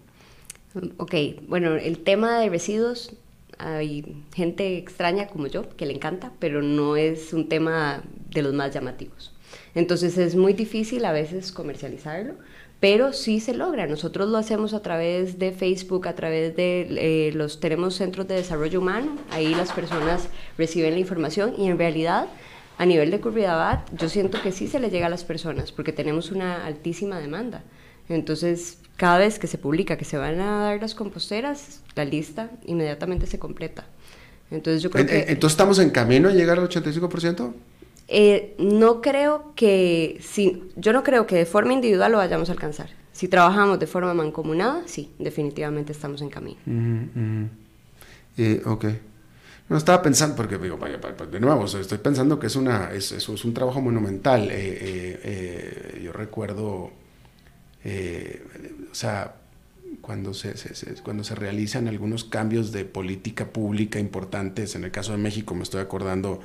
Ok, bueno, el tema de residuos, hay gente extraña como yo que le encanta, pero no es un tema de los más llamativos. Entonces es muy difícil a veces comercializarlo, pero sí se logra. Nosotros lo hacemos a través de Facebook, a través de eh, los tenemos centros de desarrollo humano, ahí las personas reciben la información y en realidad a nivel de Curridabat, yo siento que sí se le llega a las personas porque tenemos una altísima demanda. Entonces, cada vez que se publica que se van a dar las composteras, la lista inmediatamente se completa. Entonces, yo creo que... Entonces, ¿estamos en camino a llegar al 85%? Eh, no creo que... Si, yo no creo que de forma individual lo vayamos a alcanzar. Si trabajamos de forma mancomunada, sí, definitivamente estamos en camino. Eh, ok. No estaba pensando, porque digo, vaya, de nuevo, estoy pensando que es, una, es, es, un trabajo monumental. Eh, eh, eh, yo recuerdo, o sea, cuando se, cuando se realizan algunos cambios de política pública importantes, en el caso de México me estoy acordando,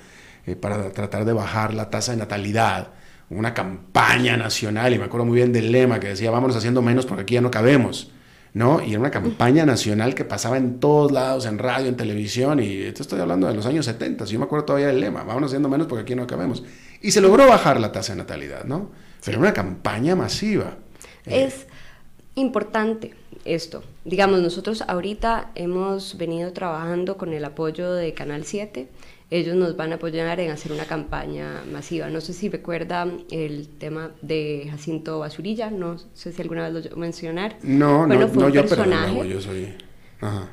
para tratar de bajar la tasa de natalidad, una campaña nacional, y me acuerdo muy bien del lema que decía, vámonos haciendo menos porque aquí ya no cabemos. ¿no? Y era una campaña nacional que pasaba en todos lados, en radio, en televisión, y esto estoy hablando de los años 70, yo me acuerdo todavía del lema, vamos haciendo menos porque aquí no acabemos. Y se logró bajar la tasa de natalidad, ¿no? Pero era una campaña masiva. Eh, es importante esto. Digamos, nosotros ahorita hemos venido trabajando con el apoyo de Canal 7 ellos nos van a apoyar en hacer una campaña masiva. No sé si recuerda el tema de Jacinto Basurilla, no sé si alguna vez lo mencionar. No, no, fue no, un yo, personaje yo soy...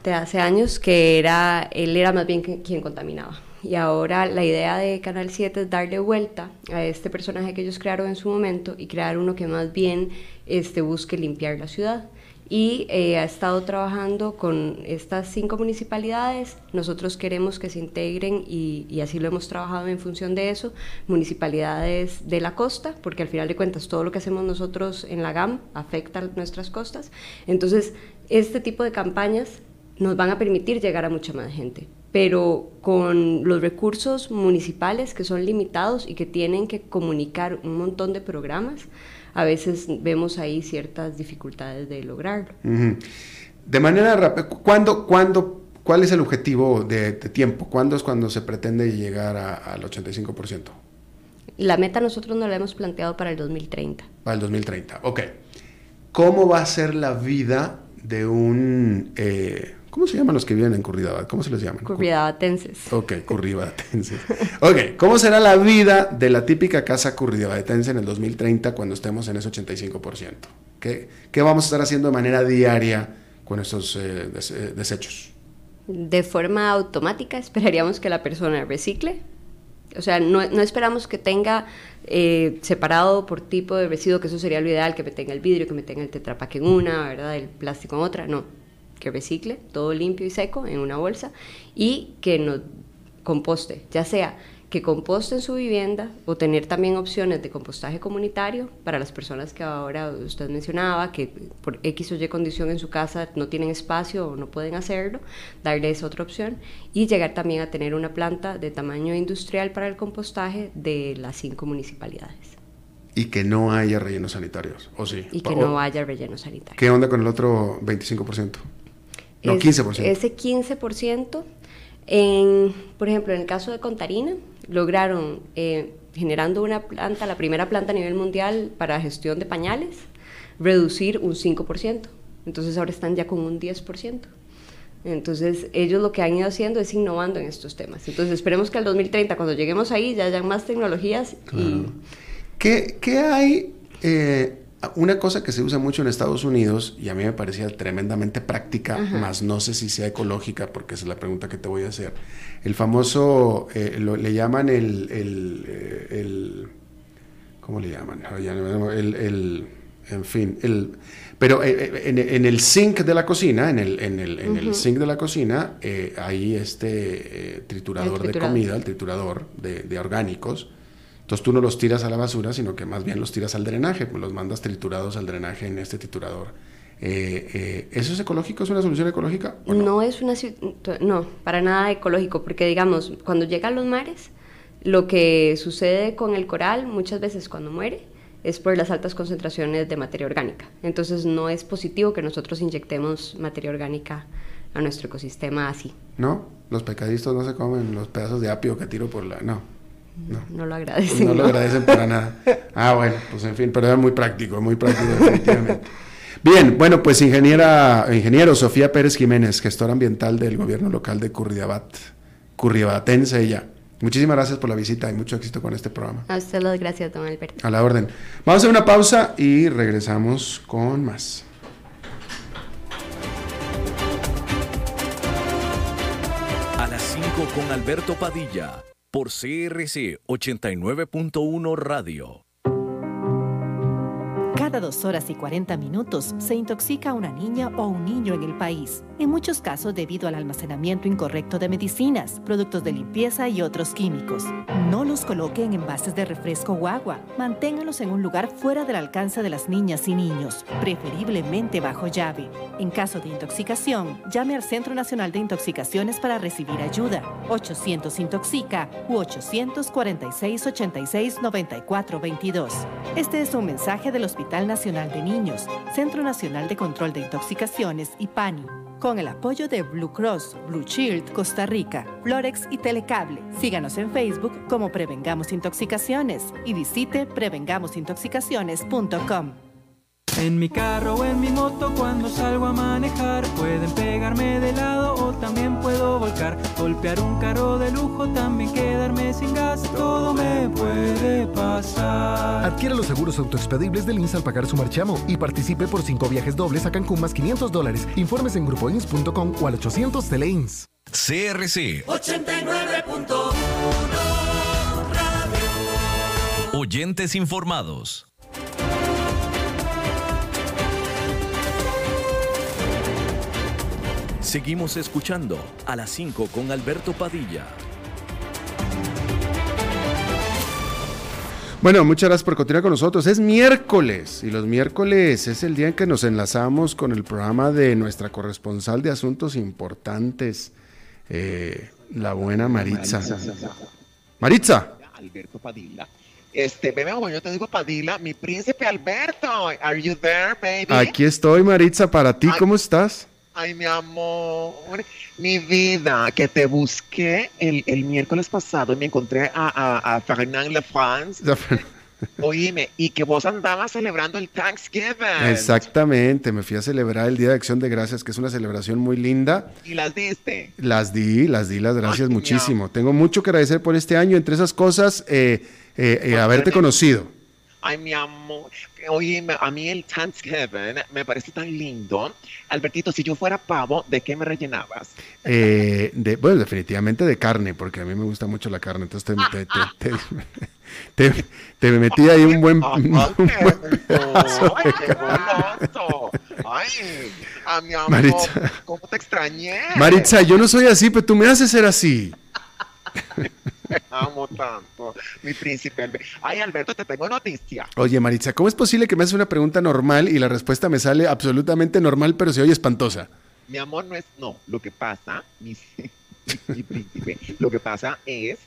de hace años que era, él era más bien quien contaminaba. Y ahora la idea de Canal 7 es darle vuelta a este personaje que ellos crearon en su momento y crear uno que más bien este, busque limpiar la ciudad y eh, ha estado trabajando con estas cinco municipalidades. Nosotros queremos que se integren y, así lo hemos trabajado en función de eso, municipalidades de la costa, porque al final de cuentas todo lo que hacemos nosotros en la GAM afecta a nuestras costas. Entonces, este tipo de campañas nos van a permitir llegar a mucha más gente, pero con los recursos municipales que son limitados y que tienen que comunicar un montón de programas a veces vemos ahí ciertas dificultades de lograrlo. De manera rápida, ¿cuándo, cuándo, cuál es el objetivo de, tiempo? ¿Cuándo es cuando se pretende llegar al 85%? La meta nosotros nos la hemos planteado para el 2030. Para el 2030, ok. ¿Cómo va a ser la vida de un... Eh, ¿Cómo se llaman los que viven en Curridabat? ¿Cómo se les llaman? Curridabatenses. Ok, curridabatenses. ok, ¿cómo será la vida de la típica casa curridabatense en el 2030 cuando estemos en ese 85%? ¿Qué, qué vamos a estar haciendo de manera diaria con estos eh, eh, desechos? De forma automática esperaríamos que la persona recicle O sea, no, no esperamos que tenga eh, separado por tipo de residuo, que eso sería lo ideal, que me tenga el vidrio, que me tenga el tetrapack en una, ¿verdad? El plástico en otra, no. Que recicle todo limpio y seco en una bolsa y que no composte, ya sea que composte en su vivienda o tener también opciones de compostaje comunitario para las personas que ahora usted mencionaba, que por X o Y condición en su casa no tienen espacio o no pueden hacerlo, darles otra opción y llegar también a tener una planta de tamaño industrial para el compostaje de las cinco municipalidades. Y que no haya rellenos sanitarios, ¿o sí? Y que no haya rellenos sanitarios. ¿Qué onda con el otro 25%? No, 15%. Ese 15%, en, por ejemplo, en el caso de Contarina, lograron, eh, generando una planta, la primera planta a nivel mundial para gestión de pañales, reducir un 5%. Entonces ahora están ya con un 10%. Entonces, ellos lo que han ido haciendo es innovando en estos temas. Entonces, esperemos que al 2030, cuando lleguemos ahí, ya hayan más tecnologías. Y... ¿Qué, ¿Qué, hay? Eh, una cosa que se usa mucho en Estados Unidos y a mí me parecía tremendamente práctica, más no sé si sea ecológica, porque esa es la pregunta que te voy a hacer. El famoso, eh, le llaman el, el, eh, el, ¿cómo le llaman? El, el en fin, el, pero eh, en, el zinc de la cocina, en el, en el, en el zinc de la cocina, hay este triturador, de comida, el triturador de, de orgánicos, entonces tú no los tiras a la basura, sino que más bien los tiras al drenaje, pues los mandas triturados al drenaje en este triturador. Eh, eh, ¿Eso es ecológico? ¿Es una solución ecológica? no? no? es una no, para nada ecológico, porque digamos, cuando llega a los mares, lo que sucede con el coral muchas veces cuando muere es por las altas concentraciones de materia orgánica. Entonces no es positivo que nosotros inyectemos materia orgánica a nuestro ecosistema así. ¿No? Los pecadistas no se comen los pedazos de apio que tiro por la... No. No, lo agradecen. No, lo agradecen para nada. [laughs] Ah, bueno, pues en fin, pero es muy práctico, muy práctico definitivamente. Bien, bueno, pues ingeniera, ingeniero Sofía Pérez Jiménez, gestora ambiental del gobierno local de Curriabat, curriabatense ella. Muchísimas gracias por la visita y mucho éxito con este programa. A usted las gracias, don Alberto. A la orden. Vamos a hacer una pausa y regresamos con más. A las 5 con Alberto Padilla por CRC 89.1 Radio. Cada dos horas y 40 minutos se intoxica una niña o un niño en el país, en muchos casos debido al almacenamiento incorrecto de medicinas, productos de limpieza y otros químicos. No los coloque en envases de refresco o agua. Manténgalos en un lugar fuera del alcance de las niñas y niños, preferiblemente bajo llave. En caso de intoxicación, llame al Centro Nacional de Intoxicaciones para recibir ayuda. 800 Intoxica u 846 86 94 22. Este es un mensaje del Hospital Nacional de Niños, Centro Nacional de Control de Intoxicaciones y PANI, con el apoyo de Blue Cross, Blue Shield, Costa Rica, Florex y Telecable. Síganos en Facebook como Prevengamos Intoxicaciones y visite prevengamosintoxicaciones.com. En mi carro o en mi moto cuando salgo a manejar pueden pegarme de lado o también puedo volcar, golpear un carro de lujo, también quedarme sin gas, todo me puede pasar. Adquiere los seguros autoexpedibles del INSS al pagar su marchamo y participe por cinco viajes dobles a Cancún más 500 dólares. Informes en grupoins.com o al 800 Teleins. CRC 89.1 Oyentes informados. Seguimos escuchando a las 5 con Alberto Padilla. Bueno, muchas gracias por continuar con nosotros. Es miércoles y los miércoles es el día en que nos enlazamos con el programa de nuestra corresponsal de asuntos importantes, eh, la buena Maritza. Maritza. Alberto Padilla. Este, bebé, yo te digo Padilla, mi príncipe Alberto. Are you there, baby? Aquí estoy, Maritza, para ti. ¿Cómo estás? Ay, mi amor, mi vida, que te busqué el, el miércoles pasado y me encontré a, a, a Fernand Lefrance. Oíme, y que vos andabas celebrando el Thanksgiving. Exactamente, me fui a celebrar el Día de Acción de Gracias, que es una celebración muy linda. ¿Y las diste? Las di, las di, las gracias muchísimo. Tengo mucho que agradecer por este año, entre esas cosas, eh, eh, eh haberte conocido. Ay, mi amor. Oye, a mí el Thanksgiving me parece tan lindo. Albertito, si yo fuera pavo, ¿de qué me rellenabas? Eh, de, bueno, definitivamente de carne, porque a mí me gusta mucho la carne. Entonces te, te, te, te metí ahí un buen. Ay, qué Ay, a mi amor, Maritza. ¿cómo te extrañé? Maritza, yo no soy así, pero tú me haces ser así. [laughs] amo tanto, mi príncipe. Ay, Alberto, te tengo noticia. Oye, Maritza, ¿cómo es posible que me haces una pregunta normal y la respuesta me sale absolutamente normal, pero se oye espantosa? Mi amor, no es. No, lo que pasa, [laughs] mi, príncipe, lo que pasa es.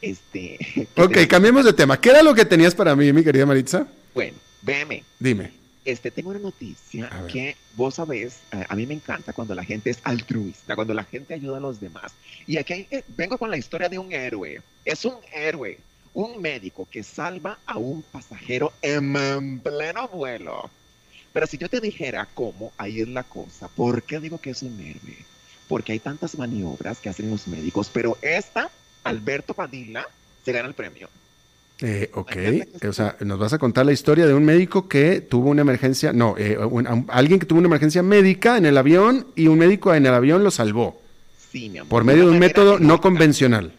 Este. Ok, cambiemos de tema. ¿Qué era lo que tenías para mí, mi querida Maritza? Bueno, veme. Dime. Este, tengo una noticia que vos sabés, eh, a mí me encanta cuando la gente es altruista, cuando la gente ayuda a los demás. Y aquí eh, vengo con la historia de un héroe. Es un héroe, un médico que salva a un pasajero en pleno vuelo. Pero si yo te dijera cómo, ahí es la cosa. ¿Por qué digo que es un héroe? Porque hay tantas maniobras que hacen los médicos, pero esta, Alberto Padilla, se gana el premio. Eh, ok, o sea, nos vas a contar la historia de un médico que tuvo una emergencia, no, eh, alguien que tuvo una emergencia médica en el avión y un médico en el avión lo salvó. Sí, mi amor. Por medio de un método no convencional.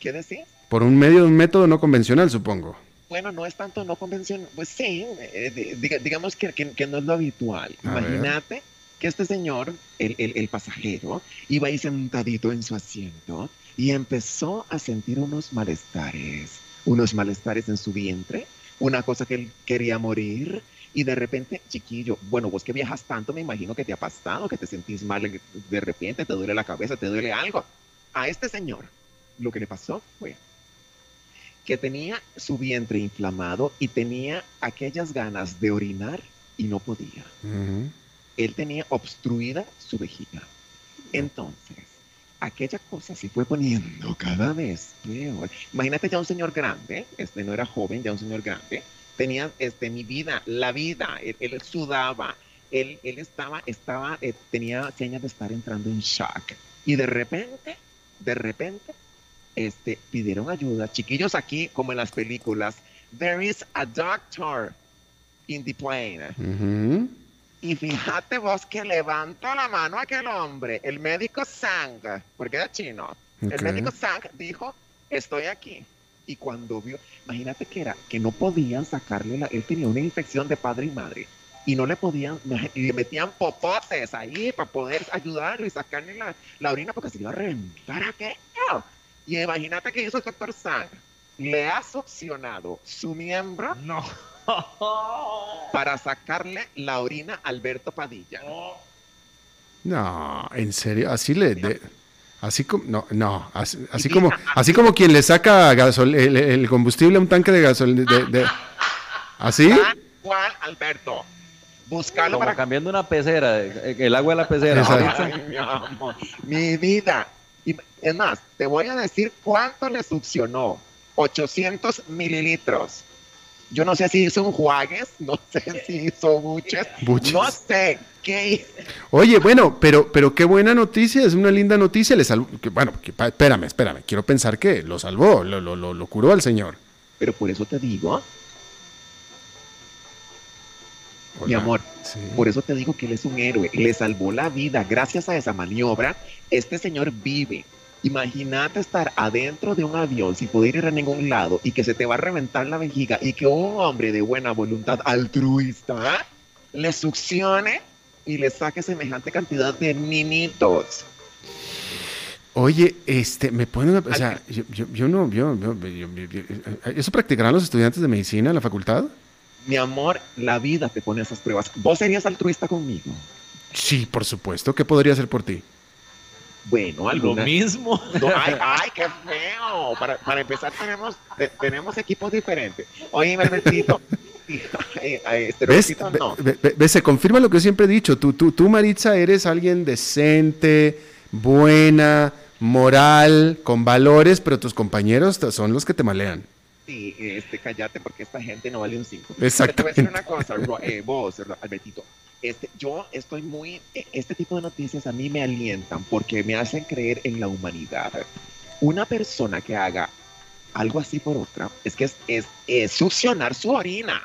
¿Qué decís? Por un medio de un método no convencional, supongo. Bueno, no es tanto no convencional, pues sí, eh, digamos que, no es lo habitual. Imagínate que este señor, el, el pasajero, iba ahí sentadito en su asiento y empezó a sentir unos malestares unos malestares en su vientre, una cosa que él quería morir y de repente, chiquillo, bueno, vos que viajas tanto, me imagino que te ha pasado, que te sentís mal de repente, te duele la cabeza, te duele algo. A este señor lo que le pasó fue que tenía su vientre inflamado y tenía aquellas ganas de orinar y no podía. Él tenía obstruida su vejiga. Entonces, aquella cosa se fue poniendo cada vez peor. Imagínate ya un señor grande, este no era joven, ya un señor grande, tenía este, mi vida, la vida, él, sudaba, él, él, estaba, estaba eh, tenía señas de estar entrando en shock. Y de repente, de repente, este, pidieron ayuda. Chiquillos aquí, como en las películas, there is a doctor in the plane. Y fíjate vos que levantó la mano aquel hombre, el médico Sang, porque era chino. El médico Sang dijo, estoy aquí. Y cuando vio, imagínate que era, que no podían sacarle la, él tenía una infección de padre y madre. Y no le podían, [laughs] y le metían popotes ahí para poder ayudarlo y sacarle la, la orina porque se iba a reventar aquello. Y imagínate que hizo el doctor Sang. Le ha succionado su miembro. No para sacarle la orina a Alberto Padilla. No, en serio, así le... así como, no, no, así, como, así como quien le saca el, combustible a un tanque de gasolina. ¿Así? ¿Cuál, Alberto? Buscarlo para... cambiando una pecera, el agua de la pecera. mi, vida. es más, te voy a decir cuánto le succionó. 800 mililitros. Yo no sé si hizo un juagues, [laughs] no sé si hizo buches, no sé qué Oye, bueno, pero, pero qué buena noticia, es una linda noticia. Le salvó, bueno, espérame, espérame, quiero pensar que lo salvó, lo, lo, lo, curó al Señor. Pero por eso te digo, mi amor, por eso te digo que él es un héroe, le salvó la vida. Gracias a esa maniobra, este señor vive. Imagínate estar adentro de un avión sin poder ir a ningún lado y que se te va a reventar la vejiga y que un hombre de buena voluntad altruista le succione y le saque semejante cantidad de ninitos. Oye, este, me pone o sea, yo, no, yo, ¿eso practicarán los estudiantes de medicina en la facultad? Mi amor, la vida te pone esas pruebas. ¿Vos serías altruista conmigo? Sí, por supuesto. ¿Qué podría hacer por ti? Bueno, algo mismo. [laughs] ay, ay, qué feo. Para, para empezar, tenemos, tenemos equipos diferentes. Oye, Albertito. [laughs] este ¿Ves? No. se confirma lo que siempre he dicho. Tú, tú, tú, Maritza, eres alguien decente, buena, moral, con valores, pero tus compañeros son los que te malean. Sí, este, cállate porque esta gente no vale un 5. Exacto. [laughs] Te voy a decir una cosa, eh, vos, Albertito. Este, yo estoy muy, e, este tipo de noticias a mí me alientan porque me hacen creer en la humanidad. Una persona que haga algo así por otra, es que es, es, succionar su orina.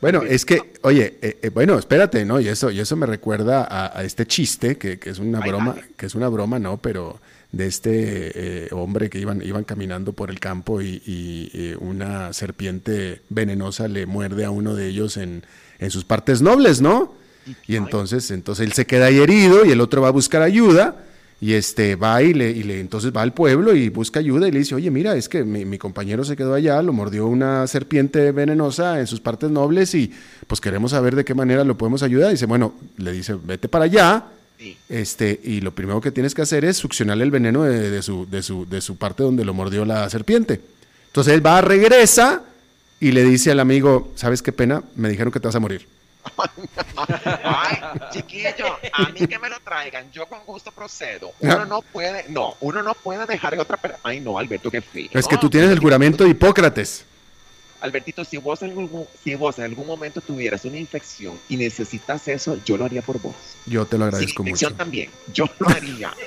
Bueno, es que, oye, eh, eh, bueno, espérate, ¿no? Y eso, y eso me recuerda a, este chiste, que, es una broma, que es una broma, ¿no? Pero de este eh, hombre que iban, iban caminando por el campo y, una serpiente venenosa le muerde a uno de ellos en, en sus partes nobles, ¿no? Y entonces, entonces él se queda ahí herido y el otro va a buscar ayuda y este va y le, y le, entonces va al pueblo y busca ayuda y le dice, oye, mira, es que mi, compañero se quedó allá, lo mordió una serpiente venenosa en sus partes nobles y pues queremos saber de qué manera lo podemos ayudar. Y dice, bueno, le dice, vete para allá. Este, y lo primero que tienes que hacer es succionarle el veneno de, su, de, su, de su parte donde lo mordió la serpiente. Entonces él va, regresa y le dice al amigo, ¿sabes qué pena? Me dijeron que te vas a morir. [laughs] Ay, chiquillo, a mí que me lo traigan, yo con gusto procedo. Uno no puede, no, uno no puede dejar de otra persona. Ay, no, Alberto, qué feo. Es que tú tienes el juramento de Hipócrates. Albertito, si vos, en algún, si vos en algún momento tuvieras una infección y necesitas eso, yo lo haría por vos. Yo te lo agradezco Sin infección también, yo lo haría. [laughs]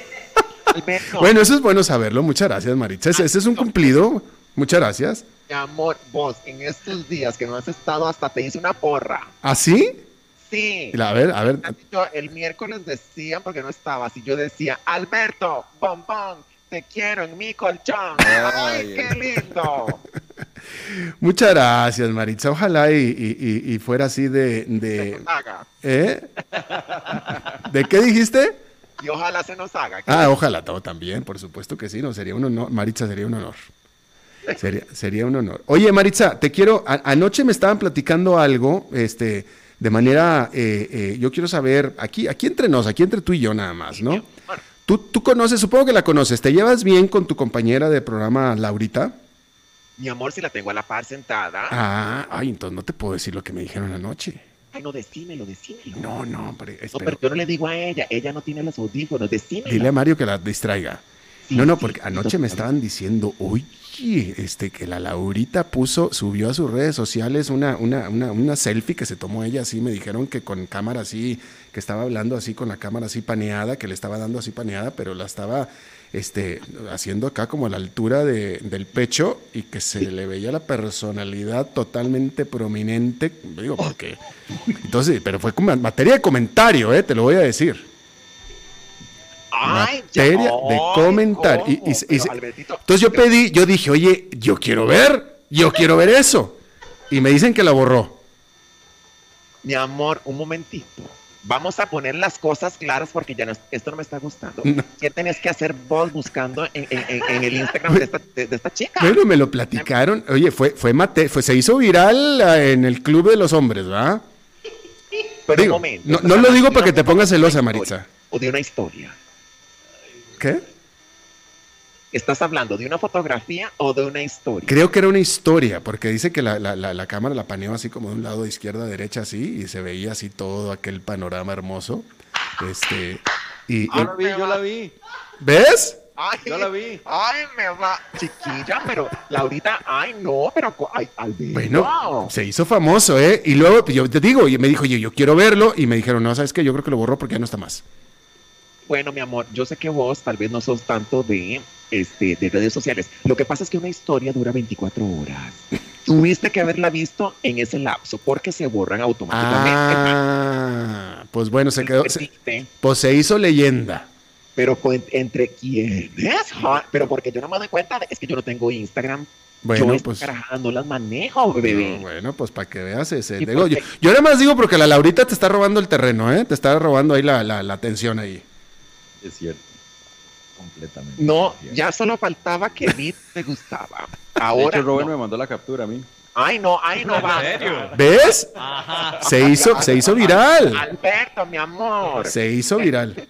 Bueno, eso es bueno saberlo. Muchas gracias, Maritza. Ese, es un cumplido. Muchas gracias. Mi amor, vos en estos días que no has estado, hasta te hice una porra. ¿Ah, sí? Sí. A ver, a ver. El miércoles decían, porque no estabas, y yo decía, Alberto, bombón, te quiero en mi colchón. ¡Ay, qué lindo! [laughs] Muchas gracias, Maritza. Ojalá y, fuera así de... de ¿Eh? ¿De qué dijiste? Y ojalá se nos haga. Ah, ojalá todo también, por supuesto que sí, no sería un honor. Maritza, sería un honor. Sería, sería un honor. Oye, Maritza, te quiero. anoche me estaban platicando algo, este, de manera. Eh, eh, yo quiero saber, aquí, aquí entre nos, aquí entre tú y yo nada más, ¿no? Tú, tú conoces, supongo que la conoces, ¿te llevas bien con tu compañera de programa, Laurita? Mi amor, si la tengo a la par sentada. Ah, ay, entonces no te puedo decir lo que me dijeron anoche. Ay, no, decímelo, decímelo. No, no, pero, no, pero yo no le digo a ella, ella no tiene los audífonos, decímelo. Dile a Mario que la distraiga. No, no, porque anoche me estaban diciendo, uy, este, que la Laurita puso, subió a sus redes sociales una, una, una, una, selfie que se tomó ella así, me dijeron que con cámara así, que estaba hablando así con la cámara así paneada, que le estaba dando así paneada, pero la estaba este, haciendo acá como a la altura de, del pecho y que se le veía la personalidad totalmente prominente, digo, porque, entonces, pero fue como materia de comentario, eh, te lo voy a decir. Materia de comentario. entonces yo pedí, yo dije, oye, yo quiero ver, yo quiero ver eso. Y me dicen que la borró. Mi amor, un momentito vamos a poner las cosas claras porque ya no, esto no me está gustando. ¿Qué tenés que hacer vos buscando en, el Instagram de esta, chica? Bueno, me lo platicaron. Oye, fue, fue, mate, fue se hizo viral eh, en el Club de los Hombres, ¿verdad? Pero un momento, no, lo digo para que te pongas celosa, Maritza. O de una historia. ¿Qué? ¿Estás hablando de una fotografía o de una historia? Creo que era una historia, porque dice que la, la, cámara la paneó así como de un lado de izquierda a derecha, así, y se veía así todo aquel panorama hermoso. Este, y, yo la vi, yo la vi. ¿Ves? Ay, yo la vi. Ay, me va, chiquilla, pero Laurita, ay, no, pero, ay, Bueno, se hizo famoso, ¿eh? Y luego yo te digo, y me dijo, yo, yo quiero verlo, y me dijeron, no, ¿sabes qué? Yo creo que lo borró porque ya no está más. Bueno, mi amor, yo sé que vos tal vez no sos tanto de este, de redes sociales. Lo que pasa es que una historia dura 24 horas. [laughs] Tuviste que haberla visto en ese lapso porque se borran automáticamente. Ah, pues bueno, se quedó. pues se hizo leyenda. Pero entre quiénes? Pero porque yo no me doy cuenta, es que yo no tengo Instagram. Bueno, yo pues. no las manejo, bebé. bueno, pues para que veas ese. Digo, yo, yo, nada más digo porque la Laurita te está robando el terreno, ¿eh? Te está robando ahí la, la, la atención ahí. Es cierto completamente. No, ya solo faltaba que [laughs] Beat te gustaba. Ahora. De Robert me mandó la captura a mí. Ay, no, ay, no va. ¿En serio? ¿Ves? Se hizo, se hizo viral. Alberto, mi amor. Se hizo [laughs] viral.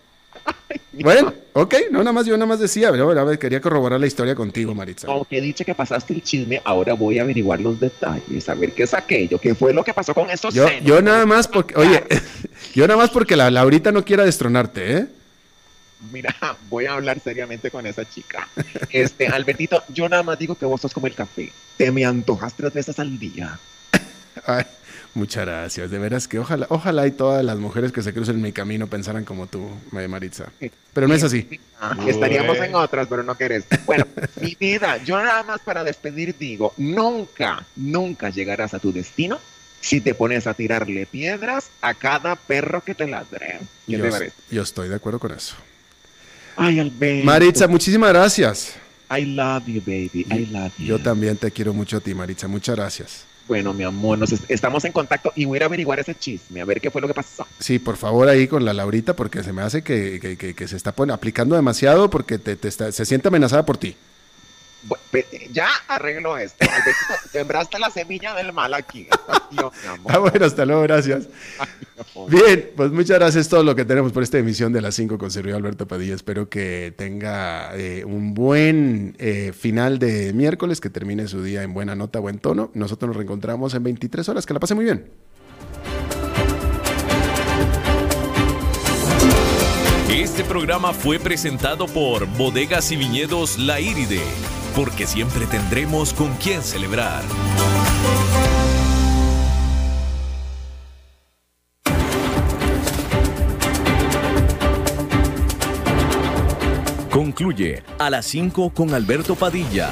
bueno, ok, no, nada más yo nada más decía, pero quería corroborar la historia contigo, Maritza. Aunque dicho que pasaste el chisme, ahora voy a averiguar los detalles, a ver qué es aquello, qué fue lo que pasó con esos yo, Yo nada más porque, oye, [laughs] yo nada más porque la Laurita no quiera destronarte, ¿eh? Mira, [laughs] voy a hablar seriamente con esa chica. Este, Albertito, yo nada más digo que vos sos como el café. Te me antojas tres veces al día. Muchas gracias. De veras que ojalá, ojalá y todas las mujeres que se crucen en mi camino pensaran como tú, Maritza. Pero no es así. Ah, estaríamos en otras, pero no querés. Bueno, [laughs] mi vida, yo nada más para despedir digo, nunca, nunca llegarás a tu destino si te pones a tirarle piedras a cada perro que te ladre. yo, yo estoy de acuerdo con eso. Ay, Alberto. Maritza, muchísimas gracias. I love you, baby. I love you. Yo también te quiero mucho a ti, Maritza. Muchas gracias. Bueno, mi amor, nos estamos en contacto y voy a ir a averiguar ese chisme, a ver qué fue lo que pasó. Sí, por favor, ahí con la Laurita, porque se me hace que, se está aplicando demasiado porque te, se siente amenazada por ti ya arreglo esto. [laughs] Sembraste la semilla del mal aquí. Ah, bueno, hasta luego, gracias. Bien, pues muchas gracias. todo lo que tenemos por esta emisión de las 5 con Sergio Alberto Padilla. Espero que tenga eh, un buen eh, final de miércoles, que termine su día en buena nota, buen tono. Nosotros nos reencontramos en 23 horas. Que la pase muy bien. Este programa fue presentado por Bodegas y Viñedos La Iride porque siempre tendremos con quién celebrar. Concluye a las 5 con Alberto Padilla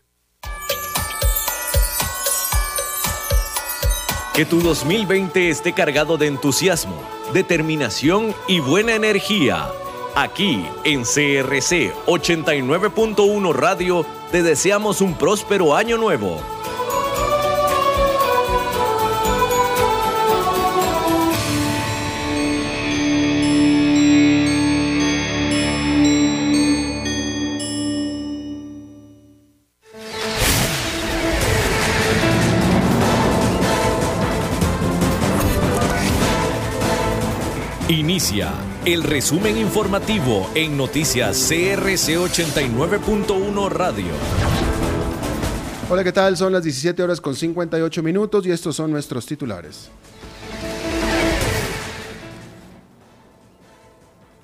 Que tu 2020 esté cargado de entusiasmo, determinación y buena energía. Aquí en CRC 89.1 Radio te deseamos un próspero año nuevo. Inicia el resumen informativo en noticias CRC 89.1 Radio. Hola, ¿qué tal? Son las 17 horas con 58 minutos y estos son nuestros titulares.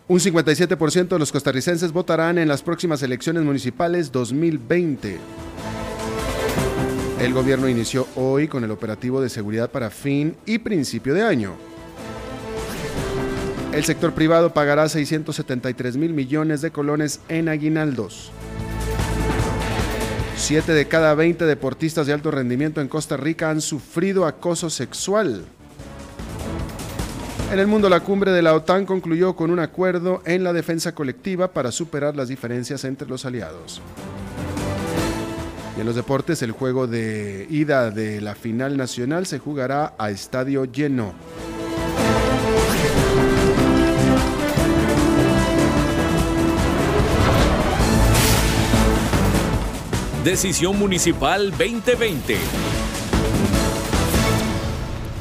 Un 57% de los costarricenses votarán en las próximas elecciones municipales 2020. El gobierno inició hoy con el operativo de seguridad para fin y principio de año. El sector privado pagará 673 mil millones de colones en aguinaldos. Siete de cada 20 deportistas de alto rendimiento en Costa Rica han sufrido acoso sexual. En el mundo, la cumbre de la OTAN concluyó con un acuerdo en la defensa colectiva para superar las diferencias entre los aliados. Y en los deportes, el juego de ida de la final nacional se jugará a estadio lleno. Decisión Municipal 2020.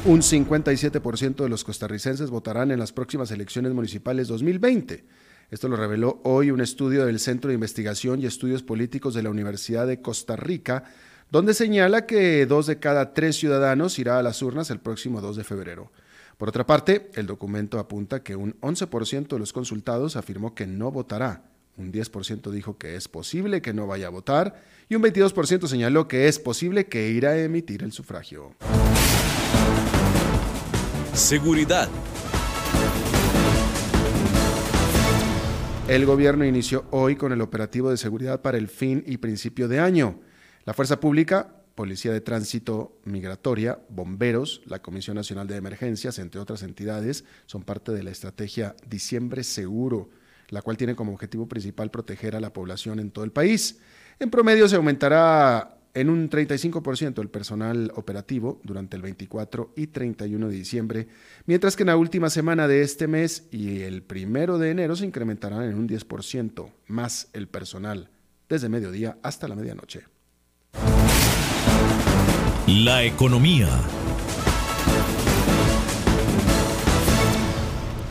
Un 57% de los costarricenses votarán en las próximas elecciones municipales 2020. Esto lo reveló hoy un estudio del Centro de Investigación y Estudios Políticos de la Universidad de Costa Rica, donde señala que dos de cada tres ciudadanos irá a las urnas el próximo 2 de febrero. Por otra parte, el documento apunta que un 11% de los consultados afirmó que no votará, un 10% dijo que es posible que no vaya a votar y un 22% señaló que es posible que irá a emitir el sufragio. Seguridad. El gobierno inició hoy con el operativo de seguridad para el fin y principio de año. La fuerza pública Policía de Tránsito Migratoria, Bomberos, la Comisión Nacional de Emergencias, entre otras entidades, son parte de la estrategia Diciembre Seguro, la cual tiene como objetivo principal proteger a la población en todo el país. En promedio se aumentará en un 35% el personal operativo durante el 24 y 31 de diciembre, mientras que en la última semana de este mes y el primero de enero se incrementarán en un 10% más el personal, desde mediodía hasta la medianoche. La economía.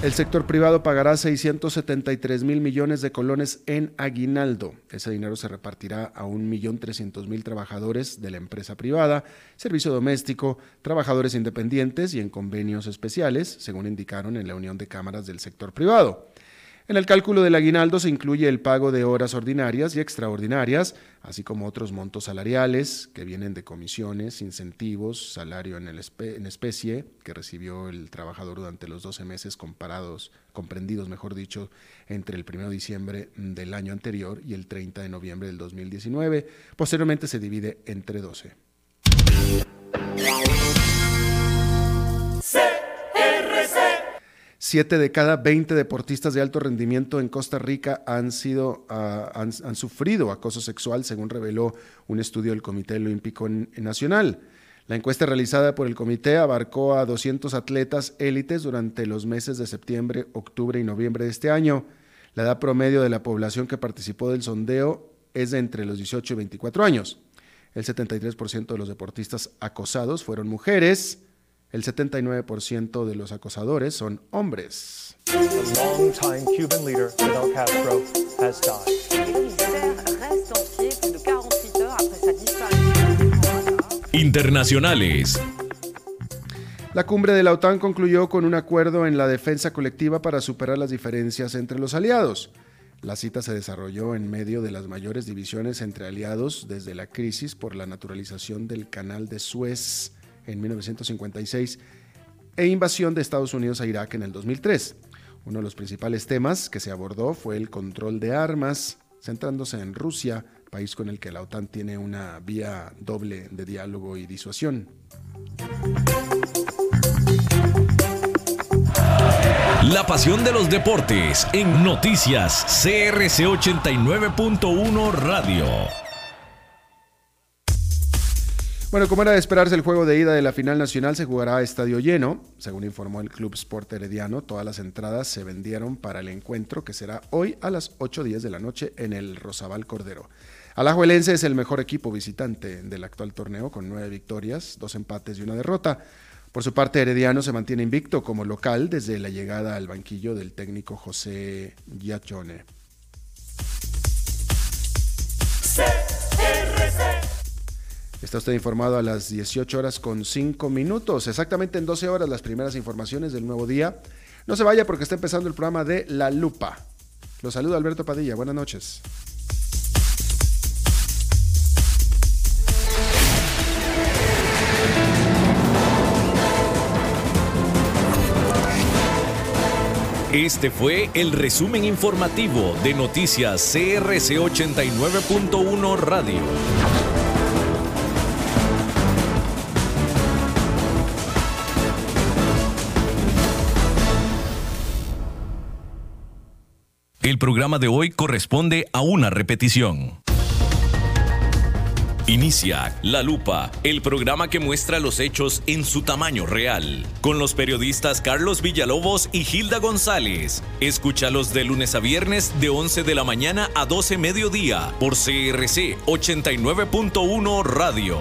El sector privado pagará 673 mil millones de colones en aguinaldo. Ese dinero se repartirá a 1.300.000 trabajadores de la empresa privada, servicio doméstico, trabajadores independientes y en convenios especiales, según indicaron en la Unión de Cámaras del Sector Privado. En el cálculo del aguinaldo se incluye el pago de horas ordinarias y extraordinarias, así como otros montos salariales que vienen de comisiones, incentivos, salario en, especie que recibió el trabajador durante los 12 meses comparados, comprendidos, mejor dicho, entre el 1 de diciembre del año anterior y el 30 de noviembre del 2019. Posteriormente se divide entre 12. Siete de cada 20 deportistas de alto rendimiento en Costa Rica han, sido, ah, han, sufrido acoso sexual, según reveló un estudio del Comité Olímpico Nacional. La encuesta realizada por el comité abarcó a 200 atletas élites durante los meses de septiembre, octubre y noviembre de este año. La edad promedio de la población que participó del sondeo es de entre los 18 y 24 años. El 73% de los deportistas acosados fueron mujeres, el 79% de los acosadores son hombres. Internacionales. La cumbre de la OTAN concluyó con un acuerdo en la defensa colectiva para superar las diferencias entre los aliados. La cita se desarrolló en medio de las mayores divisiones entre aliados desde la crisis por la naturalización del canal de Suez en 1956 e invasión de Estados Unidos a Irak en el 2003. Uno de los principales temas que se abordó fue el control de armas, centrándose en Rusia, país con el que la OTAN tiene una vía doble de diálogo y disuasión. La pasión de los deportes en noticias CRC 89.1 Radio. Bueno, como era de esperarse, el juego de ida de la final nacional se jugará a estadio lleno. Según informó el Club Sport Herediano, todas las entradas se vendieron para el encuentro que será hoy a las 8.10 de la noche en el Rosabal Cordero. Alajuelense es el mejor equipo visitante del actual torneo con nueve victorias, dos empates y una derrota. Por su parte, Herediano se mantiene invicto como local desde la llegada al banquillo del técnico José Giachone. Está usted informado a las 18 horas con 5 minutos, exactamente en 12 horas las primeras informaciones del nuevo día. No se vaya porque está empezando el programa de La Lupa. Lo saluda Alberto Padilla, buenas noches. Este fue el resumen informativo de Noticias CRC 89.1 Radio. El programa de hoy corresponde a una repetición. Inicia La Lupa, el programa que muestra los hechos en su tamaño real, con los periodistas Carlos Villalobos y Gilda González. Escúchalos de lunes a viernes de 11 de la mañana a 12 mediodía por CRC 89.1 Radio.